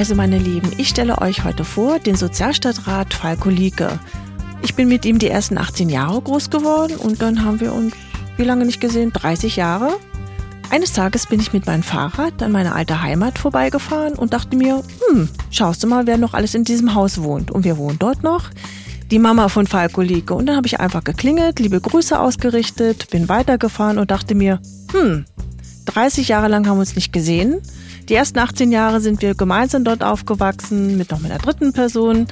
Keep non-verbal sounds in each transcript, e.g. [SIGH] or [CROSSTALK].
Also meine Lieben, ich stelle euch heute vor den Sozialstadtrat Falko Lieke. Ich bin mit ihm die ersten 18 Jahre groß geworden und dann haben wir uns, wie lange nicht gesehen, 30 Jahre. Eines Tages bin ich mit meinem Fahrrad an meine alte Heimat vorbeigefahren und dachte mir, hm, schaust du mal, wer noch alles in diesem Haus wohnt. Und wir wohnen dort noch. Die Mama von Falko Lieke. Und dann habe ich einfach geklingelt, liebe Grüße ausgerichtet, bin weitergefahren und dachte mir, hm, 30 Jahre lang haben wir uns nicht gesehen. Die ersten 18 Jahre sind wir gemeinsam dort aufgewachsen, mit noch einer dritten Person.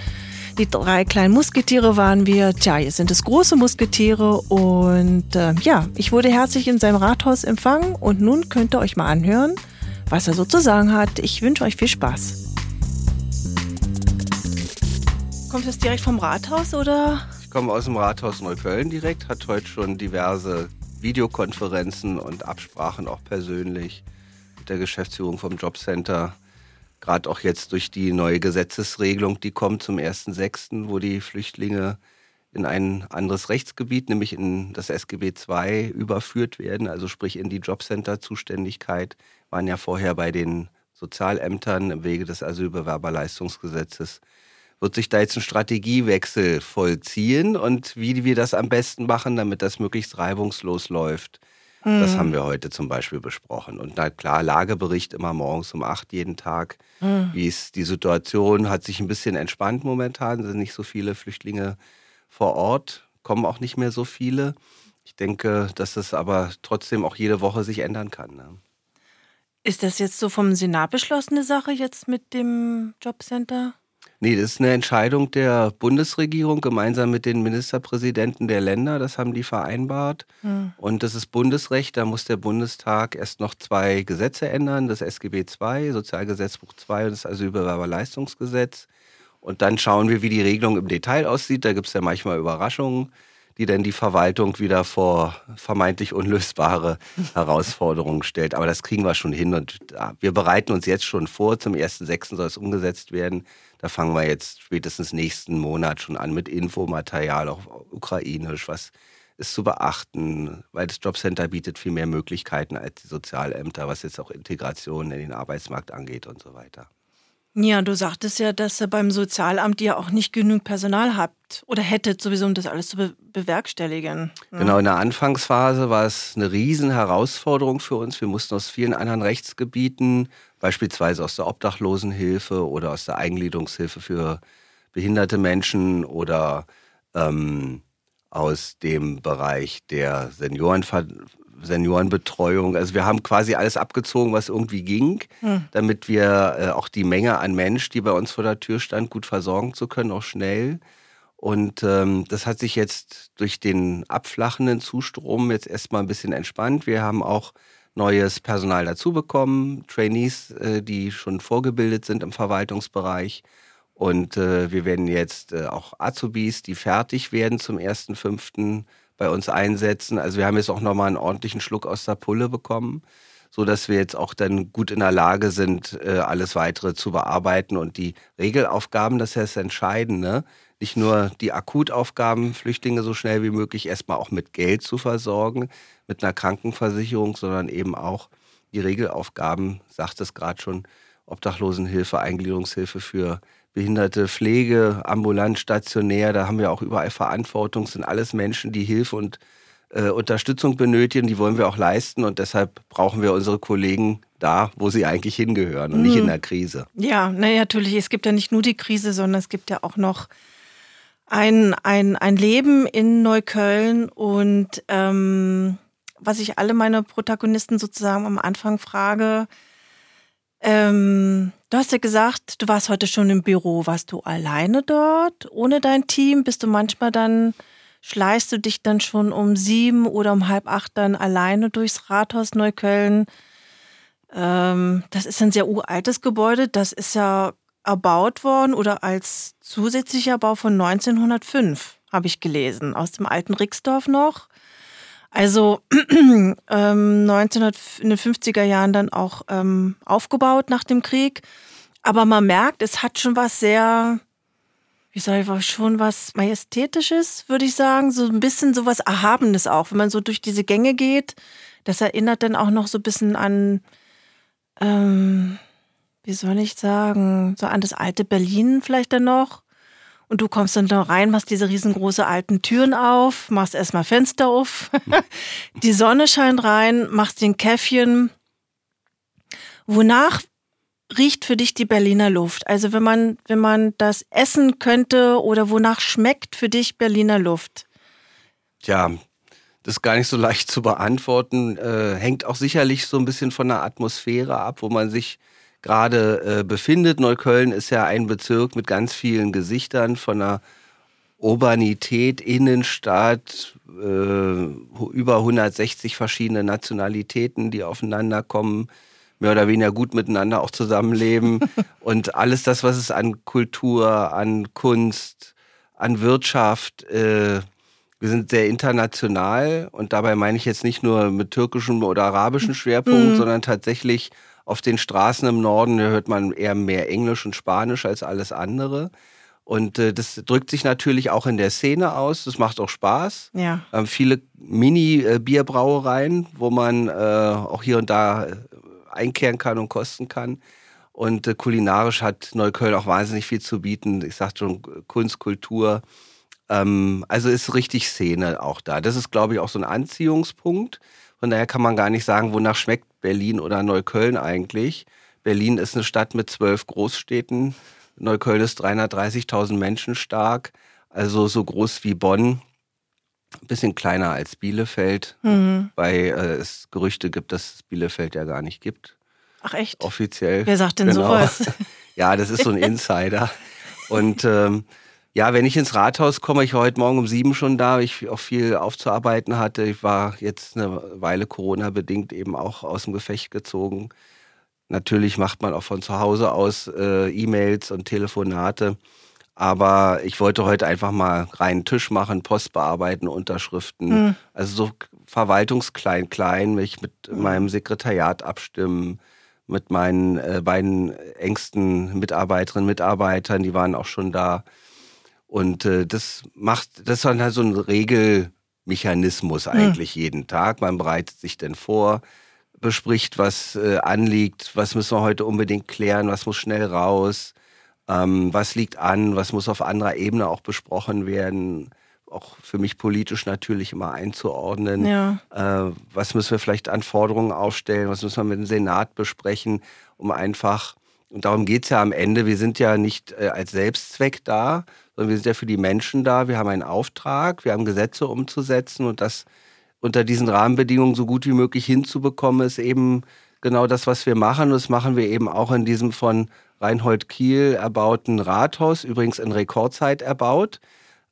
Die drei kleinen Musketiere waren wir. Tja, jetzt sind es große Musketiere. Und äh, ja, ich wurde herzlich in seinem Rathaus empfangen. Und nun könnt ihr euch mal anhören, was er so zu sagen hat. Ich wünsche euch viel Spaß. Kommt das direkt vom Rathaus oder? Ich komme aus dem Rathaus Neukölln direkt, hat heute schon diverse Videokonferenzen und Absprachen auch persönlich der Geschäftsführung vom Jobcenter. Gerade auch jetzt durch die neue Gesetzesregelung, die kommt zum 1.6., wo die Flüchtlinge in ein anderes Rechtsgebiet, nämlich in das SGB II, überführt werden, also sprich in die Jobcenter-Zuständigkeit, waren ja vorher bei den Sozialämtern im Wege des Asylbewerberleistungsgesetzes. Wird sich da jetzt ein Strategiewechsel vollziehen und wie wir das am besten machen, damit das möglichst reibungslos läuft, Mhm. Das haben wir heute zum Beispiel besprochen. Und na klar, Lagebericht immer morgens um acht jeden Tag. Mhm. Wie ist die Situation? Hat sich ein bisschen entspannt momentan. Es sind nicht so viele Flüchtlinge vor Ort, kommen auch nicht mehr so viele. Ich denke, dass es aber trotzdem auch jede Woche sich ändern kann. Ne? Ist das jetzt so vom Senat beschlossene Sache jetzt mit dem Jobcenter? Nee, das ist eine Entscheidung der Bundesregierung gemeinsam mit den Ministerpräsidenten der Länder. Das haben die vereinbart. Hm. Und das ist Bundesrecht. Da muss der Bundestag erst noch zwei Gesetze ändern: das SGB II, Sozialgesetzbuch II und das Asylbewerberleistungsgesetz. Und dann schauen wir, wie die Regelung im Detail aussieht. Da gibt es ja manchmal Überraschungen die dann die Verwaltung wieder vor vermeintlich unlösbare [LAUGHS] Herausforderungen stellt. Aber das kriegen wir schon hin und wir bereiten uns jetzt schon vor. Zum 1.6. soll es umgesetzt werden. Da fangen wir jetzt spätestens nächsten Monat schon an mit Infomaterial, auch ukrainisch, was ist zu beachten, weil das Jobcenter bietet viel mehr Möglichkeiten als die Sozialämter, was jetzt auch Integration in den Arbeitsmarkt angeht und so weiter. Ja, du sagtest ja, dass ihr beim Sozialamt ja auch nicht genug Personal habt oder hättet sowieso, um das alles zu be bewerkstelligen. Ja. Genau, in der Anfangsphase war es eine riesen Herausforderung für uns. Wir mussten aus vielen anderen Rechtsgebieten, beispielsweise aus der Obdachlosenhilfe oder aus der Eingliederungshilfe für behinderte Menschen oder ähm, aus dem Bereich der Seniorenver Seniorenbetreuung. Also wir haben quasi alles abgezogen, was irgendwie ging, hm. damit wir äh, auch die Menge an Mensch, die bei uns vor der Tür stand, gut versorgen zu können, auch schnell. Und ähm, das hat sich jetzt durch den abflachenden Zustrom jetzt erstmal ein bisschen entspannt. Wir haben auch neues Personal dazu bekommen, Trainees, äh, die schon vorgebildet sind im Verwaltungsbereich. Und äh, wir werden jetzt äh, auch Azubis, die fertig werden zum 1.5., bei uns einsetzen. Also wir haben jetzt auch nochmal einen ordentlichen Schluck aus der Pulle bekommen, so dass wir jetzt auch dann gut in der Lage sind, äh, alles weitere zu bearbeiten und die Regelaufgaben, das ist das Entscheidende, nicht nur die Akutaufgaben, Flüchtlinge so schnell wie möglich erstmal auch mit Geld zu versorgen, mit einer Krankenversicherung, sondern eben auch die Regelaufgaben, sagt es gerade schon, Obdachlosenhilfe, Eingliederungshilfe für behinderte Pflege, ambulant, stationär, da haben wir auch überall Verantwortung, sind alles Menschen, die Hilfe und äh, Unterstützung benötigen, die wollen wir auch leisten und deshalb brauchen wir unsere Kollegen da, wo sie eigentlich hingehören und mhm. nicht in der Krise. Ja, naja, natürlich, es gibt ja nicht nur die Krise, sondern es gibt ja auch noch ein, ein, ein Leben in Neukölln und ähm, was ich alle meine Protagonisten sozusagen am Anfang frage, ähm, du hast ja gesagt, du warst heute schon im Büro. Warst du alleine dort, ohne dein Team? Bist du manchmal dann, schleichst du dich dann schon um sieben oder um halb acht dann alleine durchs Rathaus Neukölln? Ähm, das ist ein sehr uraltes Gebäude. Das ist ja erbaut worden oder als zusätzlicher Bau von 1905, habe ich gelesen, aus dem alten Rixdorf noch. Also [CLEARS THROAT] ähm, 1950er Jahren dann auch ähm, aufgebaut nach dem Krieg. Aber man merkt, es hat schon was sehr, wie soll ich schon was Majestätisches, würde ich sagen. So ein bisschen so was Erhabenes auch, wenn man so durch diese Gänge geht. Das erinnert dann auch noch so ein bisschen an, ähm, wie soll ich sagen, so an das alte Berlin vielleicht dann noch. Und du kommst dann da rein, machst diese riesengroße alten Türen auf, machst erstmal Fenster auf, [LAUGHS] die Sonne scheint rein, machst den Käffchen. Wonach riecht für dich die Berliner Luft? Also wenn man, wenn man das essen könnte oder wonach schmeckt für dich Berliner Luft? Tja, das ist gar nicht so leicht zu beantworten. Äh, hängt auch sicherlich so ein bisschen von der Atmosphäre ab, wo man sich gerade äh, befindet. Neukölln ist ja ein Bezirk mit ganz vielen Gesichtern von der Urbanität, Innenstadt, äh, über 160 verschiedene Nationalitäten, die aufeinander kommen, mehr oder weniger gut miteinander auch zusammenleben. [LAUGHS] und alles das, was es an Kultur, an Kunst, an Wirtschaft, äh, wir sind sehr international und dabei meine ich jetzt nicht nur mit türkischem oder arabischem Schwerpunkt, mhm. sondern tatsächlich auf den Straßen im Norden hört man eher mehr Englisch und Spanisch als alles andere. Und äh, das drückt sich natürlich auch in der Szene aus. Das macht auch Spaß. Ja. Ähm, viele Mini-Bierbrauereien, wo man äh, auch hier und da äh, einkehren kann und kosten kann. Und äh, kulinarisch hat Neukölln auch wahnsinnig viel zu bieten. Ich sagte schon, Kunst, Kultur. Ähm, also ist richtig Szene auch da. Das ist, glaube ich, auch so ein Anziehungspunkt. Von daher kann man gar nicht sagen, wonach schmeckt Berlin oder Neukölln eigentlich. Berlin ist eine Stadt mit zwölf Großstädten. Neukölln ist 330.000 Menschen stark, also so groß wie Bonn. Ein bisschen kleiner als Bielefeld, mhm. weil äh, es Gerüchte gibt, dass es Bielefeld ja gar nicht gibt. Ach echt? Offiziell. Wer sagt denn genau. sowas? [LAUGHS] ja, das ist so ein [LAUGHS] Insider. Und ähm, ja, wenn ich ins Rathaus komme, ich war heute Morgen um sieben schon da, weil ich auch viel aufzuarbeiten hatte. Ich war jetzt eine Weile Corona-bedingt eben auch aus dem Gefecht gezogen. Natürlich macht man auch von zu Hause aus äh, E-Mails und Telefonate. Aber ich wollte heute einfach mal reinen Tisch machen, Post bearbeiten, Unterschriften. Mhm. Also so verwaltungsklein, klein, mich mit mhm. meinem Sekretariat abstimmen, mit meinen äh, beiden engsten Mitarbeiterinnen, Mitarbeitern, die waren auch schon da. Und äh, das macht, das ist dann halt so ein Regelmechanismus hm. eigentlich mhm. jeden Tag. Man bereitet sich denn vor, bespricht, was äh, anliegt, was müssen wir heute unbedingt klären, was muss schnell raus, ähm, was liegt an, was muss auf anderer Ebene auch besprochen werden, auch für mich politisch natürlich immer einzuordnen. Ja. Äh, was müssen wir vielleicht an Forderungen aufstellen, was müssen wir mit dem Senat besprechen, um einfach, und darum geht's ja am Ende, wir sind ja nicht äh, als Selbstzweck da, sondern wir sind ja für die Menschen da. Wir haben einen Auftrag, wir haben Gesetze umzusetzen und das unter diesen Rahmenbedingungen so gut wie möglich hinzubekommen, ist eben genau das, was wir machen. Und das machen wir eben auch in diesem von Reinhold Kiel erbauten Rathaus, übrigens in Rekordzeit erbaut.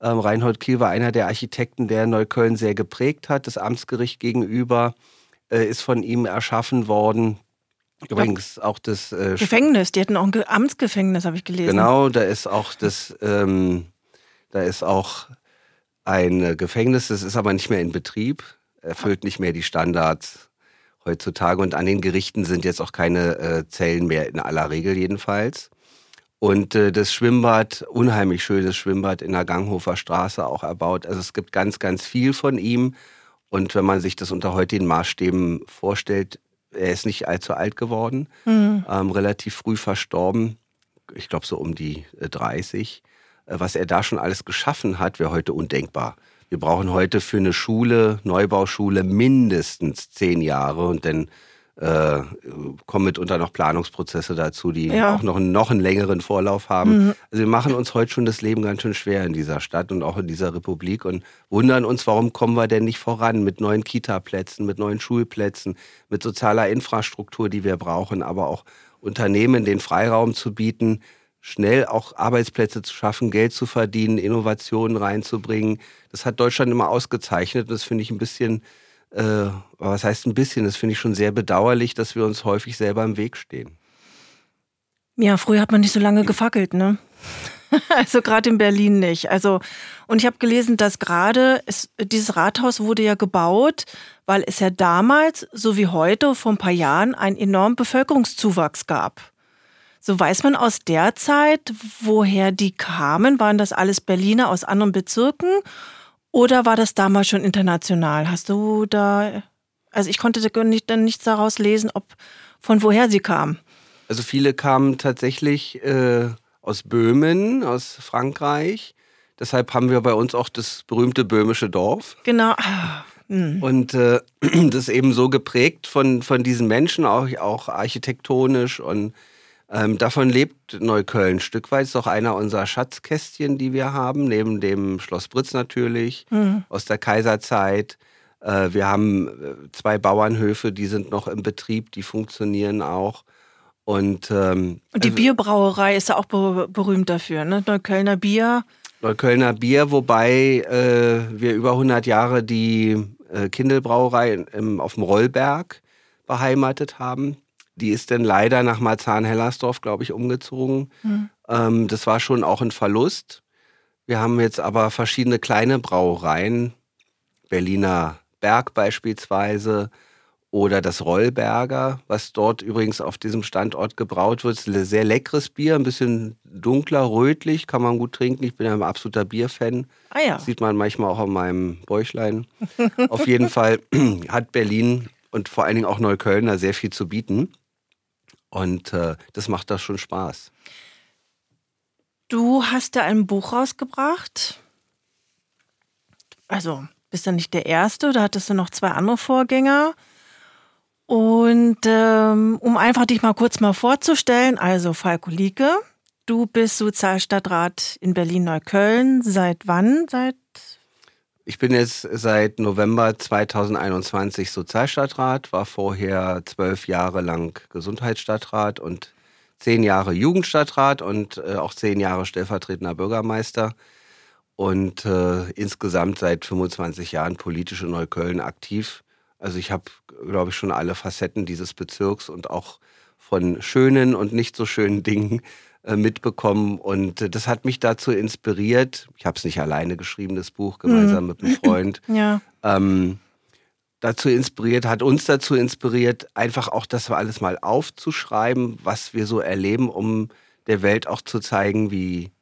Ähm, Reinhold Kiel war einer der Architekten, der Neukölln sehr geprägt hat. Das Amtsgericht gegenüber äh, ist von ihm erschaffen worden. Übrigens auch das äh, Gefängnis, die hatten auch ein Amtsgefängnis, habe ich gelesen. Genau, da ist auch das, ähm, da ist auch ein Gefängnis, das ist aber nicht mehr in Betrieb, erfüllt nicht mehr die Standards heutzutage und an den Gerichten sind jetzt auch keine äh, Zellen mehr, in aller Regel jedenfalls. Und äh, das Schwimmbad, unheimlich schönes Schwimmbad in der Ganghofer Straße auch erbaut. Also es gibt ganz, ganz viel von ihm. Und wenn man sich das unter heutigen Maßstäben vorstellt, er ist nicht allzu alt geworden, mhm. ähm, relativ früh verstorben, ich glaube so um die 30. Äh, äh, was er da schon alles geschaffen hat, wäre heute undenkbar. Wir brauchen heute für eine Schule, Neubauschule, mindestens zehn Jahre und dann äh, kommen mitunter noch Planungsprozesse dazu, die ja. auch noch, noch einen längeren Vorlauf haben. Mhm. Also wir machen uns heute schon das Leben ganz schön schwer in dieser Stadt und auch in dieser Republik und wundern uns, warum kommen wir denn nicht voran mit neuen Kita-Plätzen, mit neuen Schulplätzen, mit sozialer Infrastruktur, die wir brauchen, aber auch Unternehmen den Freiraum zu bieten, schnell auch Arbeitsplätze zu schaffen, Geld zu verdienen, Innovationen reinzubringen. Das hat Deutschland immer ausgezeichnet. Das finde ich ein bisschen äh, was heißt ein bisschen, das finde ich schon sehr bedauerlich, dass wir uns häufig selber im Weg stehen. Ja, früher hat man nicht so lange gefackelt, ne? [LAUGHS] Also gerade in Berlin nicht. Also und ich habe gelesen, dass gerade dieses Rathaus wurde ja gebaut, weil es ja damals so wie heute vor ein paar Jahren einen enormen Bevölkerungszuwachs gab. So weiß man aus der Zeit, woher die kamen. Waren das alles Berliner aus anderen Bezirken oder war das damals schon international? Hast du da, also ich konnte nicht, dann nichts daraus lesen, ob von woher sie kam. Also viele kamen tatsächlich äh, aus Böhmen, aus Frankreich. Deshalb haben wir bei uns auch das berühmte böhmische Dorf. Genau. Mhm. Und äh, [CLEARS THROAT] das ist eben so geprägt von, von diesen Menschen, auch, auch architektonisch. Und ähm, davon lebt Neukölln ein Stück weit. Ist auch einer unserer Schatzkästchen, die wir haben, neben dem Schloss Britz natürlich, mhm. aus der Kaiserzeit. Äh, wir haben äh, zwei Bauernhöfe, die sind noch im Betrieb, die funktionieren auch. Und, ähm, Und die also, Bierbrauerei ist ja auch berühmt dafür, ne? Neuköllner Bier. Neuköllner Bier, wobei äh, wir über 100 Jahre die äh, Kindelbrauerei im, auf dem Rollberg beheimatet haben. Die ist dann leider nach Marzahn-Hellersdorf, glaube ich, umgezogen. Mhm. Ähm, das war schon auch ein Verlust. Wir haben jetzt aber verschiedene kleine Brauereien, Berliner Berg beispielsweise oder das Rollberger, was dort übrigens auf diesem Standort gebraut wird. Sehr leckeres Bier, ein bisschen dunkler, rötlich, kann man gut trinken. Ich bin ja ein absoluter Bierfan. Ah ja. Sieht man manchmal auch an meinem Bäuchlein. auf jeden [LAUGHS] Fall hat Berlin und vor allen Dingen auch Neukölln da sehr viel zu bieten. Und äh, das macht da schon Spaß. Du hast da ein Buch rausgebracht. Also bist ja nicht der Erste, da hattest du noch zwei andere Vorgänger. Und ähm, um einfach dich mal kurz mal vorzustellen, also Falko Lieke, du bist Sozialstadtrat in Berlin-Neukölln. Seit wann? Seit ich bin jetzt seit November 2021 Sozialstadtrat, war vorher zwölf Jahre lang Gesundheitsstadtrat und zehn Jahre Jugendstadtrat und äh, auch zehn Jahre stellvertretender Bürgermeister und äh, insgesamt seit 25 Jahren politisch in Neukölln aktiv. Also ich habe, glaube ich, schon alle Facetten dieses Bezirks und auch von schönen und nicht so schönen [LAUGHS] Dingen mitbekommen. Und äh, das hat mich dazu inspiriert. Ich habe es nicht alleine geschrieben, das Buch, gemeinsam mhm. mit einem Freund. [LAUGHS] ja. Ähm, dazu inspiriert, hat uns dazu inspiriert, einfach auch das alles mal aufzuschreiben, was wir so erleben, um der Welt auch zu zeigen, wie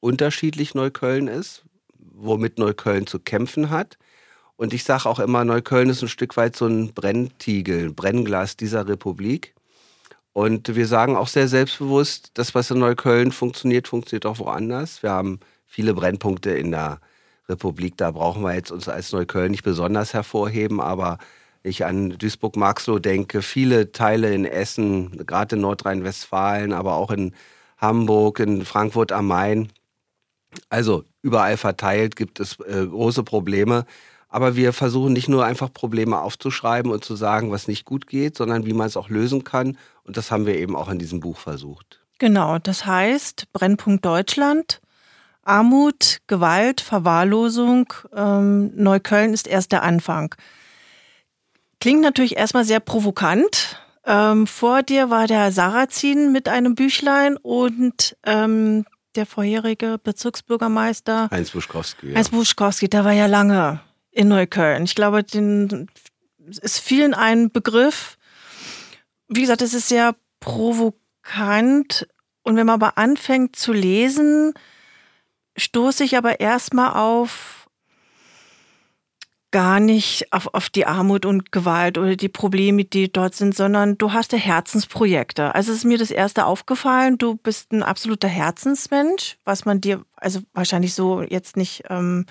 unterschiedlich Neukölln ist, womit Neukölln zu kämpfen hat. Und ich sage auch immer, Neukölln ist ein Stück weit so ein Brenntiegel, ein Brennglas dieser Republik. Und wir sagen auch sehr selbstbewusst, das, was in Neukölln funktioniert, funktioniert auch woanders. Wir haben viele Brennpunkte in der Republik. Da brauchen wir jetzt uns als Neukölln nicht besonders hervorheben, aber ich an Duisburg-Marxloh denke, viele Teile in Essen, gerade in Nordrhein-Westfalen, aber auch in Hamburg, in Frankfurt am Main, also überall verteilt gibt es äh, große Probleme. Aber wir versuchen nicht nur einfach Probleme aufzuschreiben und zu sagen, was nicht gut geht, sondern wie man es auch lösen kann. Und das haben wir eben auch in diesem Buch versucht. Genau, das heißt Brennpunkt Deutschland, Armut, Gewalt, Verwahrlosung, ähm, Neukölln ist erst der Anfang. Klingt natürlich erstmal sehr provokant. Ähm, vor dir war der Sarrazin mit einem Büchlein und ähm, der vorherige Bezirksbürgermeister. Heinz Buschkowski. Ja. Heinz Buschkowski, der war ja lange in Neukölln. Ich glaube, den ist vielen ein Begriff. Wie gesagt, es ist sehr provokant. Und wenn man aber anfängt zu lesen, stoße ich aber erstmal auf gar nicht auf, auf die Armut und Gewalt oder die Probleme, die dort sind, sondern du hast ja Herzensprojekte. Also ist mir das erste aufgefallen, du bist ein absoluter Herzensmensch, was man dir also wahrscheinlich so jetzt nicht ähm,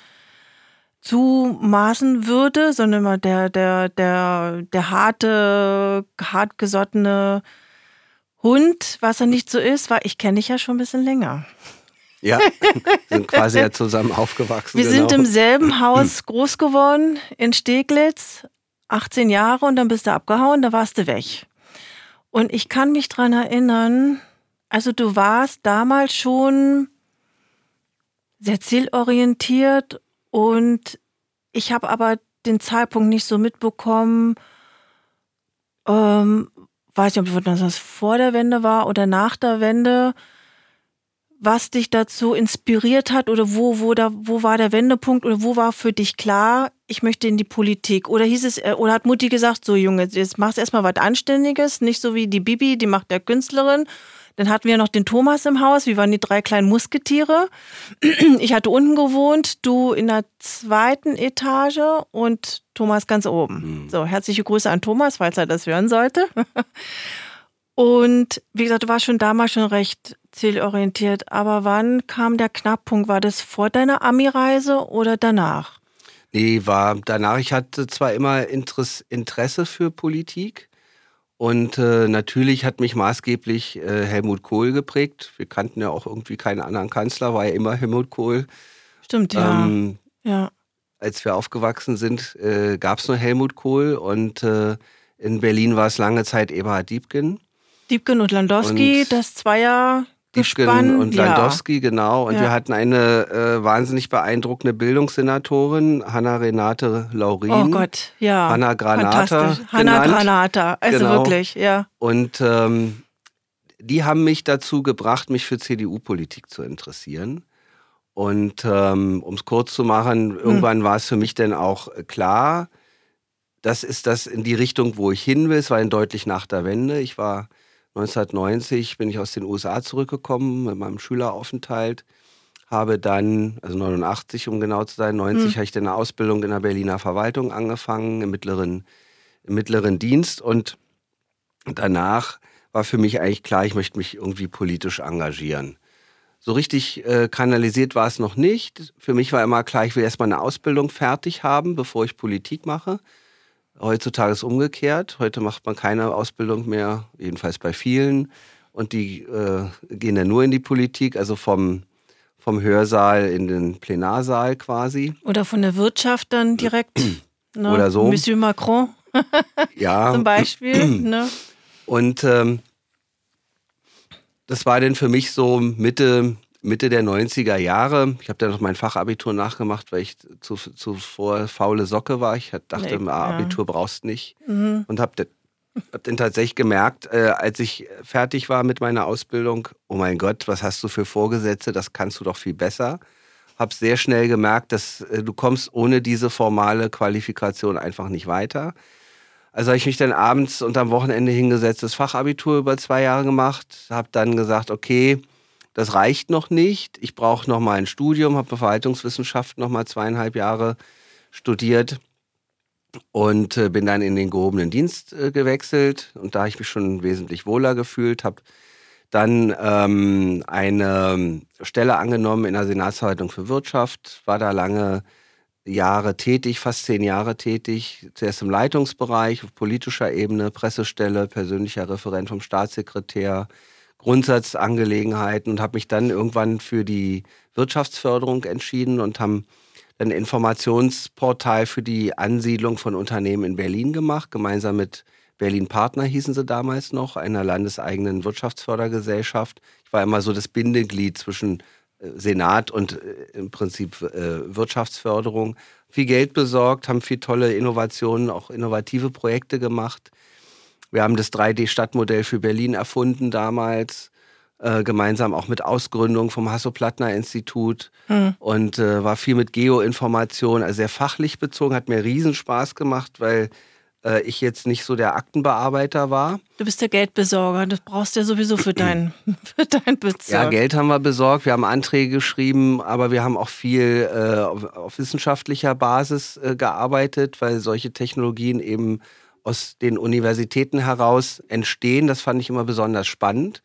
zumaßen würde, sondern immer der, der, der, der harte, hartgesottene Hund, was er nicht so ist, weil ich kenne dich ja schon ein bisschen länger. Ja, [LAUGHS] sind quasi ja zusammen aufgewachsen. Wir genau. sind im selben Haus groß geworden in Steglitz, 18 Jahre und dann bist du abgehauen, da warst du weg. Und ich kann mich dran erinnern, also du warst damals schon sehr zielorientiert und ich habe aber den Zeitpunkt nicht so mitbekommen, ähm, weiß nicht, ob das vor der Wende war oder nach der Wende was dich dazu inspiriert hat oder wo, wo, da, wo war der Wendepunkt oder wo war für dich klar, ich möchte in die Politik? Oder hieß es, äh, oder hat Mutti gesagt, so Junge, jetzt machst du erstmal was Anständiges, nicht so wie die Bibi, die macht der Künstlerin. Dann hatten wir noch den Thomas im Haus, wir waren die drei kleinen Musketiere. [CLEARS THROAT] Ich hatte unten gewohnt, du in der zweiten Etage und Thomas ganz oben. Mhm. So, herzliche Grüße an Thomas, falls er das hören sollte. [LAUGHS] Und wie gesagt, du warst schon damals schon recht zielorientiert. Aber wann kam der Knackpunkt? War das vor deiner Ami-Reise oder danach? Nee, war danach. Ich hatte zwar immer Interesse für Politik und äh, natürlich hat mich maßgeblich äh, Helmut Kohl geprägt. Wir kannten ja auch irgendwie keinen anderen Kanzler, war ja immer Helmut Kohl. Stimmt, ja. Ähm, ja. Als wir aufgewachsen sind, äh, gab es nur Helmut Kohl und äh, in Berlin war es lange Zeit Eberhard Diebken. Diebken und Landowski, und das Zweier Diebken und Landowski, ja. genau. Und ja. wir hatten eine äh, wahnsinnig beeindruckende Bildungssenatorin, Hanna Renate Laurin. Oh Gott, ja. Hanna Granata. Hanna Granata, also genau. wirklich, ja. Und ähm, die haben mich dazu gebracht, mich für CDU-Politik zu interessieren. Und ähm, um es kurz zu machen, hm. irgendwann hm. war es für mich dann auch klar, das ist das in die Richtung, wo ich hin will. Es war deutlich nach der Wende. Ich war 1990 bin ich aus den USA zurückgekommen mit meinem Schüleraufenthalt. Habe dann, also 89 um genau zu sein, 90 mhm. habe ich dann eine Ausbildung in der Berliner Verwaltung angefangen, im mittleren, im mittleren Dienst. Und danach war für mich eigentlich klar, ich möchte mich irgendwie politisch engagieren. So richtig äh, kanalisiert war es noch nicht. Für mich war immer klar, ich will erstmal eine Ausbildung fertig haben, bevor ich Politik mache. Heutzutage ist umgekehrt. Heute macht man keine Ausbildung mehr, jedenfalls bei vielen. Und die äh, gehen dann nur in die Politik, also vom, vom Hörsaal in den Plenarsaal quasi. Oder von der Wirtschaft dann direkt. [CLEARS THROAT] ne? Oder so. Monsieur Macron [LAUGHS] ja. [LAUGHS] zum Beispiel. [CLEARS THROAT] ne? Und ähm, das war dann für mich so Mitte Mitte der 90er Jahre. Ich habe dann noch mein Fachabitur nachgemacht, weil ich zu, zuvor faule Socke war. Ich dachte, nee, Abitur ja. brauchst nicht. Mhm. Und habe hab dann tatsächlich gemerkt, äh, als ich fertig war mit meiner Ausbildung, oh mein Gott, was hast du für Vorgesetze, das kannst du doch viel besser. Habe sehr schnell gemerkt, dass äh, du kommst ohne diese formale Qualifikation einfach nicht weiter. Also habe ich mich dann abends und am Wochenende hingesetzt, das Fachabitur über zwei Jahre gemacht, habe dann gesagt, okay, das reicht noch nicht. Ich brauche noch mal ein Studium, habe Verwaltungswissenschaft noch mal zweieinhalb Jahre studiert und äh, bin dann in den gehobenen Dienst äh, gewechselt. Und da habe ich mich schon wesentlich wohler gefühlt, habe dann ähm, eine Stelle angenommen in der Senatsverwaltung für Wirtschaft, war da lange Jahre tätig, fast zehn Jahre tätig, zuerst im Leitungsbereich, auf politischer Ebene, Pressestelle, persönlicher Referent vom Staatssekretär, Grundsatzangelegenheiten und habe mich dann irgendwann für die Wirtschaftsförderung entschieden und haben ein Informationsportal für die Ansiedlung von Unternehmen in Berlin gemacht, gemeinsam mit Berlin Partner hießen sie damals noch, einer landeseigenen Wirtschaftsfördergesellschaft. Ich war immer so das Bindeglied zwischen äh, Senat und äh, im Prinzip äh, Wirtschaftsförderung. Viel Geld besorgt, haben viel tolle Innovationen, auch innovative Projekte gemacht. Wir haben das 3D-Stadtmodell für Berlin erfunden damals, äh, gemeinsam auch mit Ausgründung vom Hasso-Plattner-Institut hm. und äh, war viel mit Geoinformation, also sehr fachlich bezogen, hat mir riesen Spaß gemacht, weil äh, ich jetzt nicht so der Aktenbearbeiter war. Du bist der Geldbesorger, das brauchst du ja sowieso für deinen [CLEARS THROAT] für dein Bezirk. Ja, Geld haben wir besorgt, wir haben Anträge geschrieben, aber wir haben auch viel äh, auf, auf, wissenschaftlicher Basis äh, gearbeitet, weil solche Technologien eben aus den Universitäten heraus entstehen. Das fand ich immer besonders spannend,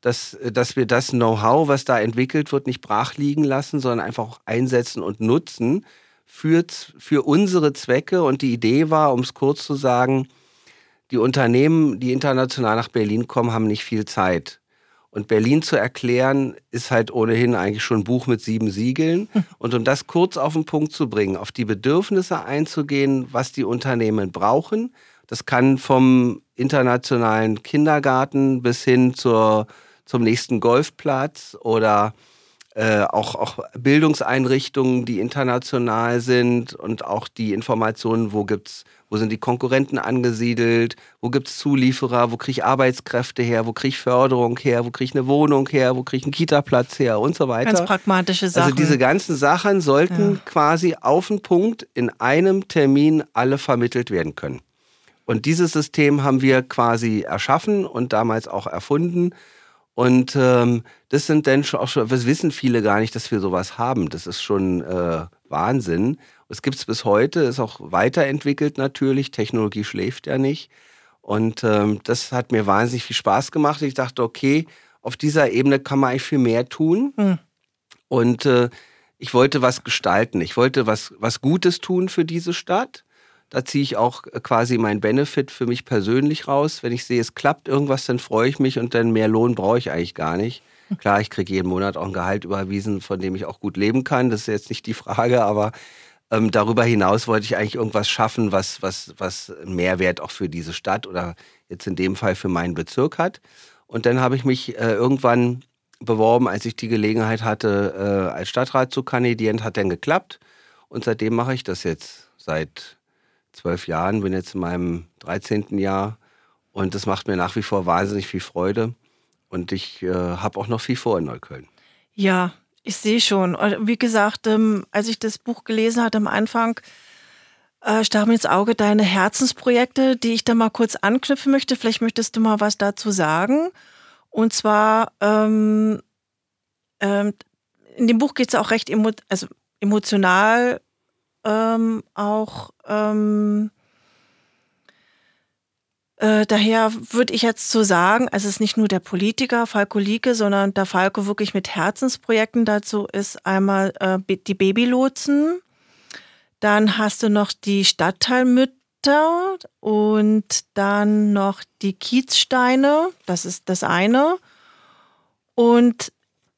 dass, dass wir das Know-how, was da entwickelt wird, nicht brach liegen lassen, sondern einfach auch einsetzen und nutzen für, für unsere Zwecke. Und die Idee war, um es kurz zu sagen, die Unternehmen, die international nach Berlin kommen, haben nicht viel Zeit. Und Berlin zu erklären, ist halt ohnehin eigentlich schon ein Buch mit sieben Siegeln. [LAUGHS] Und um das kurz auf den Punkt zu bringen, auf die Bedürfnisse einzugehen, was die Unternehmen brauchen, das kann vom internationalen Kindergarten bis hin zur, zum nächsten Golfplatz oder äh, auch, auch Bildungseinrichtungen, die international sind und auch die Informationen, wo gibt's, wo sind die Konkurrenten angesiedelt, wo gibt es Zulieferer, wo kriege ich Arbeitskräfte her, wo kriege ich Förderung her, wo kriege ich eine Wohnung her, wo kriege ich einen Kita-Platz her und so weiter. Ganz pragmatische Sachen. Also diese ganzen Sachen sollten ja. quasi auf den Punkt in einem Termin alle vermittelt werden können. Und dieses System haben wir quasi erschaffen und damals auch erfunden. Und ähm, das sind dann schon auch schon, das wissen viele gar nicht, dass wir sowas haben. Das ist schon äh, Wahnsinn. Es gibt es bis heute, ist auch weiterentwickelt natürlich. Technologie schläft ja nicht. Und ähm, das hat mir wahnsinnig viel Spaß gemacht. Ich dachte, okay, auf dieser Ebene kann man eigentlich viel mehr tun. Mhm. Und äh, ich wollte was gestalten. Ich wollte was, was Gutes tun für diese Stadt. Da ziehe ich auch quasi mein Benefit für mich persönlich raus. Wenn ich sehe, es klappt irgendwas, dann freue ich mich und dann mehr Lohn brauche ich eigentlich gar nicht. Klar, ich kriege jeden Monat auch ein Gehalt überwiesen, von dem ich auch gut leben kann. Das ist jetzt nicht die Frage, aber ähm, darüber hinaus wollte ich eigentlich irgendwas schaffen, was, was, was Mehrwert auch für diese Stadt oder jetzt in dem Fall für meinen Bezirk hat. Und dann habe ich mich äh, irgendwann beworben, als ich die Gelegenheit hatte, äh, als Stadtrat zu kandidieren, hat dann geklappt. Und seitdem mache ich das jetzt seit zwölf Jahren, bin jetzt in meinem 13. Jahr und das macht mir nach wie vor wahnsinnig viel Freude. Und ich äh, habe auch noch viel vor in Neukölln. Ja, ich sehe schon. Wie gesagt, ähm, als ich das Buch gelesen hatte am Anfang, äh, mir ins Auge deine Herzensprojekte, die ich da mal kurz anknüpfen möchte. Vielleicht möchtest du mal was dazu sagen. Und zwar, ähm, ähm, in dem Buch geht es auch recht emo also emotional ähm, auch ähm, äh, daher würde ich jetzt so sagen, es ist nicht nur der Politiker Falco Lieke, sondern der Falco wirklich mit Herzensprojekten dazu ist einmal äh, die Babylotsen, dann hast du noch die Stadtteilmütter und dann noch die Kiezsteine, das ist das eine. Und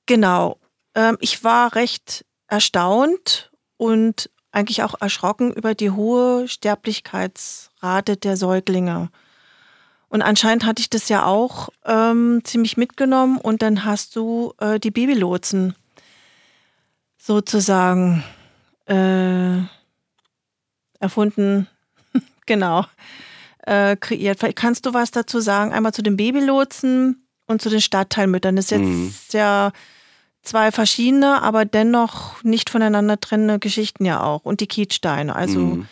genau, äh, ich war recht erstaunt und eigentlich auch erschrocken über die hohe Sterblichkeitsrate der Säuglinge. Und anscheinend hatte ich das ja auch ähm, ziemlich mitgenommen und dann hast du äh, die Babylotsen sozusagen äh, erfunden, [LAUGHS] genau, äh, kreiert. Vielleicht kannst du was dazu sagen? Einmal zu den Babylotsen und zu den Stadtteilmüttern. Das ist jetzt mhm. ja zwei verschiedene, aber dennoch nicht voneinander trennende Geschichten ja auch. Und die Kietsteine. Also mhm.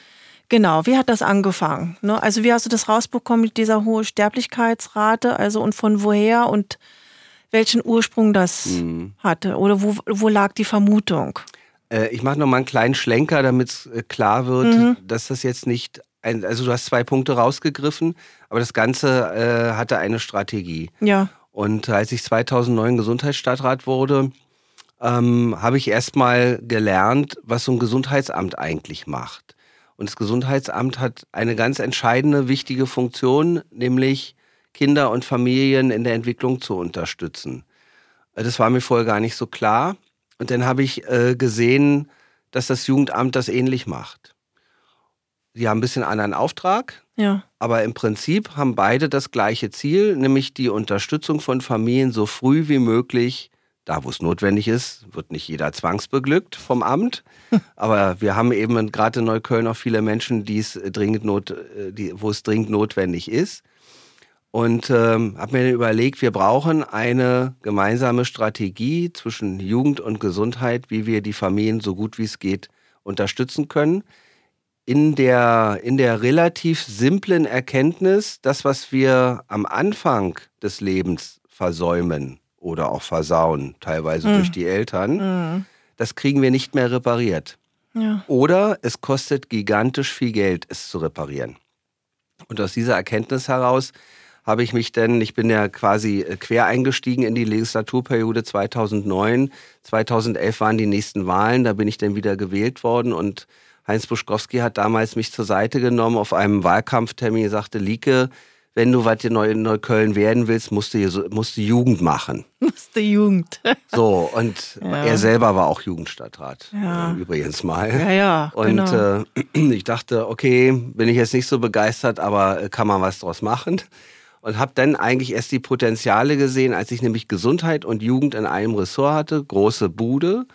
Genau, wie hat das angefangen? Ne? Also wie hast du das rausbekommen mit dieser hohen Sterblichkeitsrate? Also und von woher und welchen Ursprung das mhm. hatte? Oder wo, wo lag die Vermutung? Äh, ich mache nochmal einen kleinen Schlenker, damit es äh, klar wird, mhm. dass das jetzt nicht, ein, also du hast zwei Punkte rausgegriffen, aber das Ganze äh, hatte eine Strategie. Ja. Und als ich 2009 Gesundheitsstadtrat wurde, ähm, habe ich erstmal gelernt, was so ein Gesundheitsamt eigentlich macht. Und das Gesundheitsamt hat eine ganz entscheidende, wichtige Funktion, nämlich Kinder und Familien in der Entwicklung zu unterstützen. Das war mir vorher gar nicht so klar. Und dann habe ich äh, gesehen, dass das Jugendamt das ähnlich macht. Die haben ein bisschen anderen Auftrag, ja. aber im Prinzip haben beide das gleiche Ziel, nämlich die Unterstützung von Familien so früh wie möglich da, wo es notwendig ist, wird nicht jeder zwangsbeglückt vom Amt. [LAUGHS] Aber wir haben eben gerade in Neukölln auch viele Menschen, die es dringend not, äh, die, wo es dringend notwendig ist. Und ähm, habe mir überlegt, wir brauchen eine gemeinsame Strategie zwischen Jugend und Gesundheit, wie wir die Familien so gut wie es geht unterstützen können. In der, in der relativ simplen Erkenntnis, das, was wir am Anfang des Lebens versäumen, oder auch versauen, teilweise mhm. durch die Eltern, mhm. das kriegen wir nicht mehr repariert. Ja. Oder es kostet gigantisch viel Geld, es zu reparieren. Und aus dieser Erkenntnis heraus habe ich mich denn, ich bin ja quasi äh, quer eingestiegen in die Legislaturperiode 2009. 2011 waren die nächsten Wahlen, da bin ich dann wieder gewählt worden und Heinz Buschkowski hat damals mich zur Seite genommen auf einem Wahlkampftermin, sagte, Lieke, wenn du was in Neukölln werden willst, musst du, musst du Jugend machen. [LAUGHS] Musst du Jugend. [LAUGHS] so, und ja. er selber war auch Jugendstadtrat, ja. äh, übrigens mal. Ja, ja. Und genau. äh, [CLEARS THROAT] ich dachte, okay, bin ich jetzt nicht so begeistert, aber äh, kann man was draus machen? Und habe dann eigentlich erst die Potenziale gesehen, als ich nämlich Gesundheit und Jugend in einem Ressort hatte. Große Bude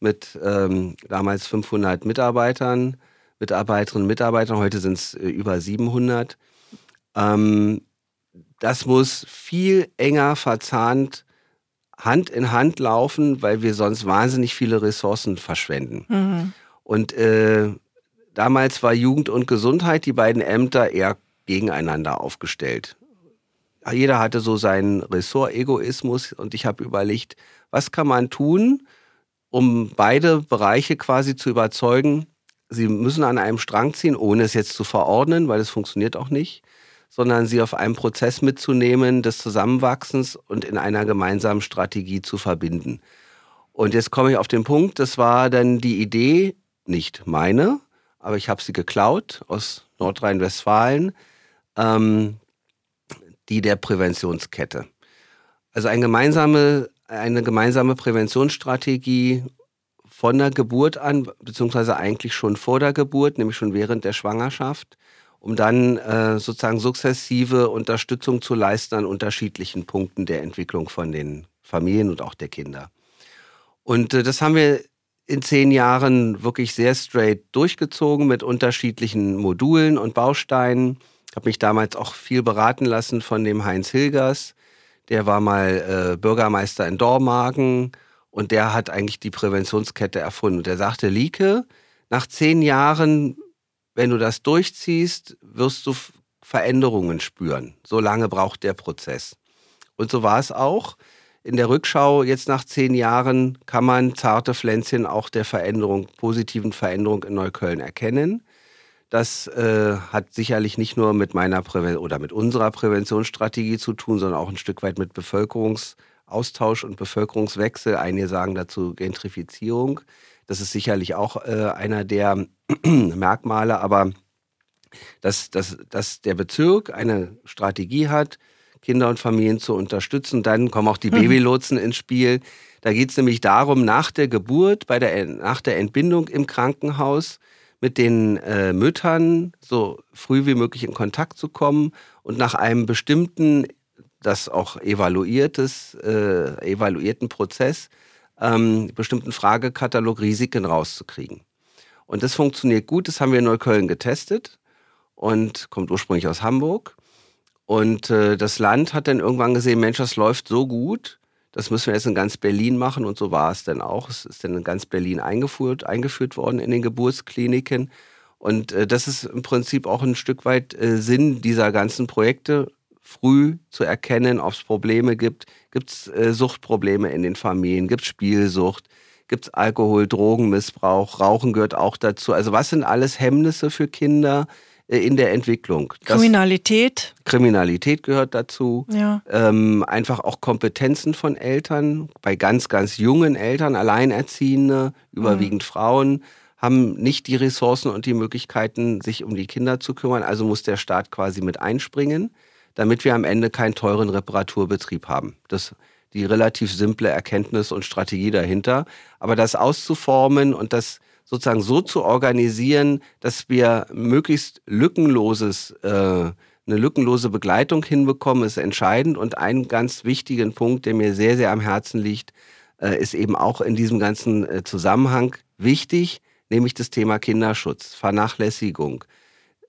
mit ähm, damals 500 Mitarbeitern, Mitarbeiterinnen und Mitarbeitern. Heute sind es äh, über 700 ähm, das muss viel enger verzahnt Hand in Hand laufen, weil wir sonst wahnsinnig viele Ressourcen verschwenden. Mhm. Und äh, damals war Jugend und Gesundheit, die beiden Ämter, eher gegeneinander aufgestellt. Jeder hatte so seinen Ressort-Egoismus und ich habe überlegt, was kann man tun, um beide Bereiche quasi zu überzeugen, sie müssen an einem Strang ziehen, ohne es jetzt zu verordnen, weil es funktioniert auch nicht sondern sie auf einem Prozess mitzunehmen des Zusammenwachsens und in einer gemeinsamen Strategie zu verbinden. Und jetzt komme ich auf den Punkt, das war dann die Idee, nicht meine, aber ich habe sie geklaut aus Nordrhein-Westfalen, ähm, die der Präventionskette. Also eine gemeinsame, eine gemeinsame Präventionsstrategie von der Geburt an, beziehungsweise eigentlich schon vor der Geburt, nämlich schon während der Schwangerschaft, um dann äh, sozusagen sukzessive Unterstützung zu leisten an unterschiedlichen Punkten der Entwicklung von den Familien und auch der Kinder. Und äh, das haben wir in zehn Jahren wirklich sehr straight durchgezogen mit unterschiedlichen Modulen und Bausteinen. Ich habe mich damals auch viel beraten lassen von dem Heinz Hilgers. Der war mal äh, Bürgermeister in Dormagen und der hat eigentlich die Präventionskette erfunden. Und der sagte, Lieke, nach zehn Jahren, wenn du das durchziehst, wirst du Veränderungen spüren. So lange braucht der Prozess. Und so war es auch in der Rückschau, jetzt nach zehn Jahren, kann man zarte Pflänzchen auch der Veränderung, positiven Veränderung in Neukölln erkennen. Das äh, hat sicherlich nicht nur mit meiner Präven oder mit unserer Präventionsstrategie zu tun, sondern auch ein Stück weit mit Bevölkerungsaustausch und Bevölkerungswechsel. Einige sagen dazu Gentrifizierung. Das ist sicherlich auch äh, einer der [CLEARS THROAT] Merkmale, aber dass, dass, dass der Bezirk eine Strategie hat, Kinder und Familien zu unterstützen. Dann kommen auch die mhm. Babylotsen ins Spiel. Da geht es nämlich darum, nach der Geburt, bei der, nach der Entbindung im Krankenhaus mit den äh, Müttern so früh wie möglich in Kontakt zu kommen und nach einem bestimmten, das auch evaluiertes, äh, evaluierten Prozess, ähm, bestimmten Fragekatalog Risiken rauszukriegen. Und das funktioniert gut. Das haben wir in Neukölln getestet und kommt ursprünglich aus Hamburg. Und äh, das Land hat dann irgendwann gesehen, Mensch, das läuft so gut, das müssen wir jetzt in ganz Berlin machen. Und so war es dann auch. Es ist dann in ganz Berlin eingeführt, eingeführt worden in den Geburtskliniken. Und äh, das ist im Prinzip auch ein Stück weit äh, Sinn dieser ganzen Projekte, früh zu erkennen, ob es Probleme gibt. Gibt es äh, Suchtprobleme in den Familien? Gibt es Spielsucht? Gibt es Alkohol, Drogenmissbrauch? Rauchen gehört auch dazu. Also was sind alles Hemmnisse für Kinder? Äh, in der Entwicklung. Das Kriminalität. Kriminalität gehört dazu. Ja. Ähm, einfach auch Kompetenzen von Eltern. Bei ganz, ganz jungen Eltern, Alleinerziehende, überwiegend mhm. Frauen, haben nicht die Ressourcen und die Möglichkeiten, sich um die Kinder zu kümmern. Also muss der Staat quasi mit einspringen, damit wir am Ende keinen teuren Reparaturbetrieb haben. Das die relativ simple Erkenntnis und Strategie dahinter. Aber das auszuformen und das sozusagen so zu organisieren, dass wir möglichst lückenloses, äh, eine lückenlose Begleitung hinbekommen, ist entscheidend. Und einen ganz wichtigen Punkt, der mir sehr, sehr am Herzen liegt, äh, ist eben auch in diesem ganzen äh, Zusammenhang wichtig, nämlich das Thema Kinderschutz, Vernachlässigung.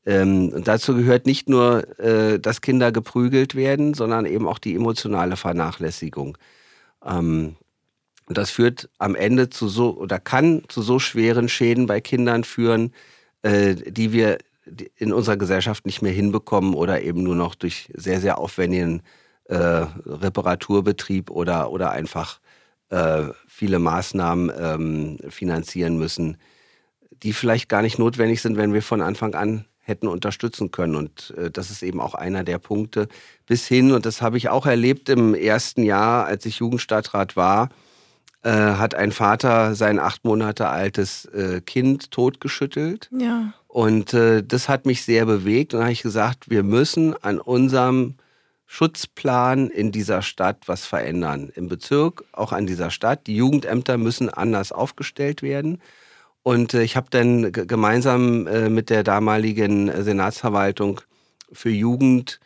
Ähm, dazu gehört nicht nur, äh, dass Kinder geprügelt werden, sondern eben auch die emotionale Vernachlässigung. Ähm, und das führt am Ende zu so oder kann zu so schweren Schäden bei Kindern führen, äh, die wir in unserer Gesellschaft nicht mehr hinbekommen oder eben nur noch durch sehr, sehr aufwendigen äh, Reparaturbetrieb oder, oder einfach äh, viele Maßnahmen ähm, finanzieren müssen, die vielleicht gar nicht notwendig sind, wenn wir von Anfang an hätten unterstützen können. Und äh, das ist eben auch einer der Punkte bis hin, und das habe ich auch erlebt im ersten Jahr, als ich Jugendstadtrat war, äh, hat ein Vater sein acht Monate altes äh, Kind totgeschüttelt. Ja. Und äh, das hat mich sehr bewegt. Und da habe ich gesagt, wir müssen an unserem Schutzplan in dieser Stadt was verändern. Im Bezirk, auch an dieser Stadt. Die Jugendämter müssen anders aufgestellt werden. Und äh, ich habe dann gemeinsam äh, mit der damaligen Senatsverwaltung für Jugend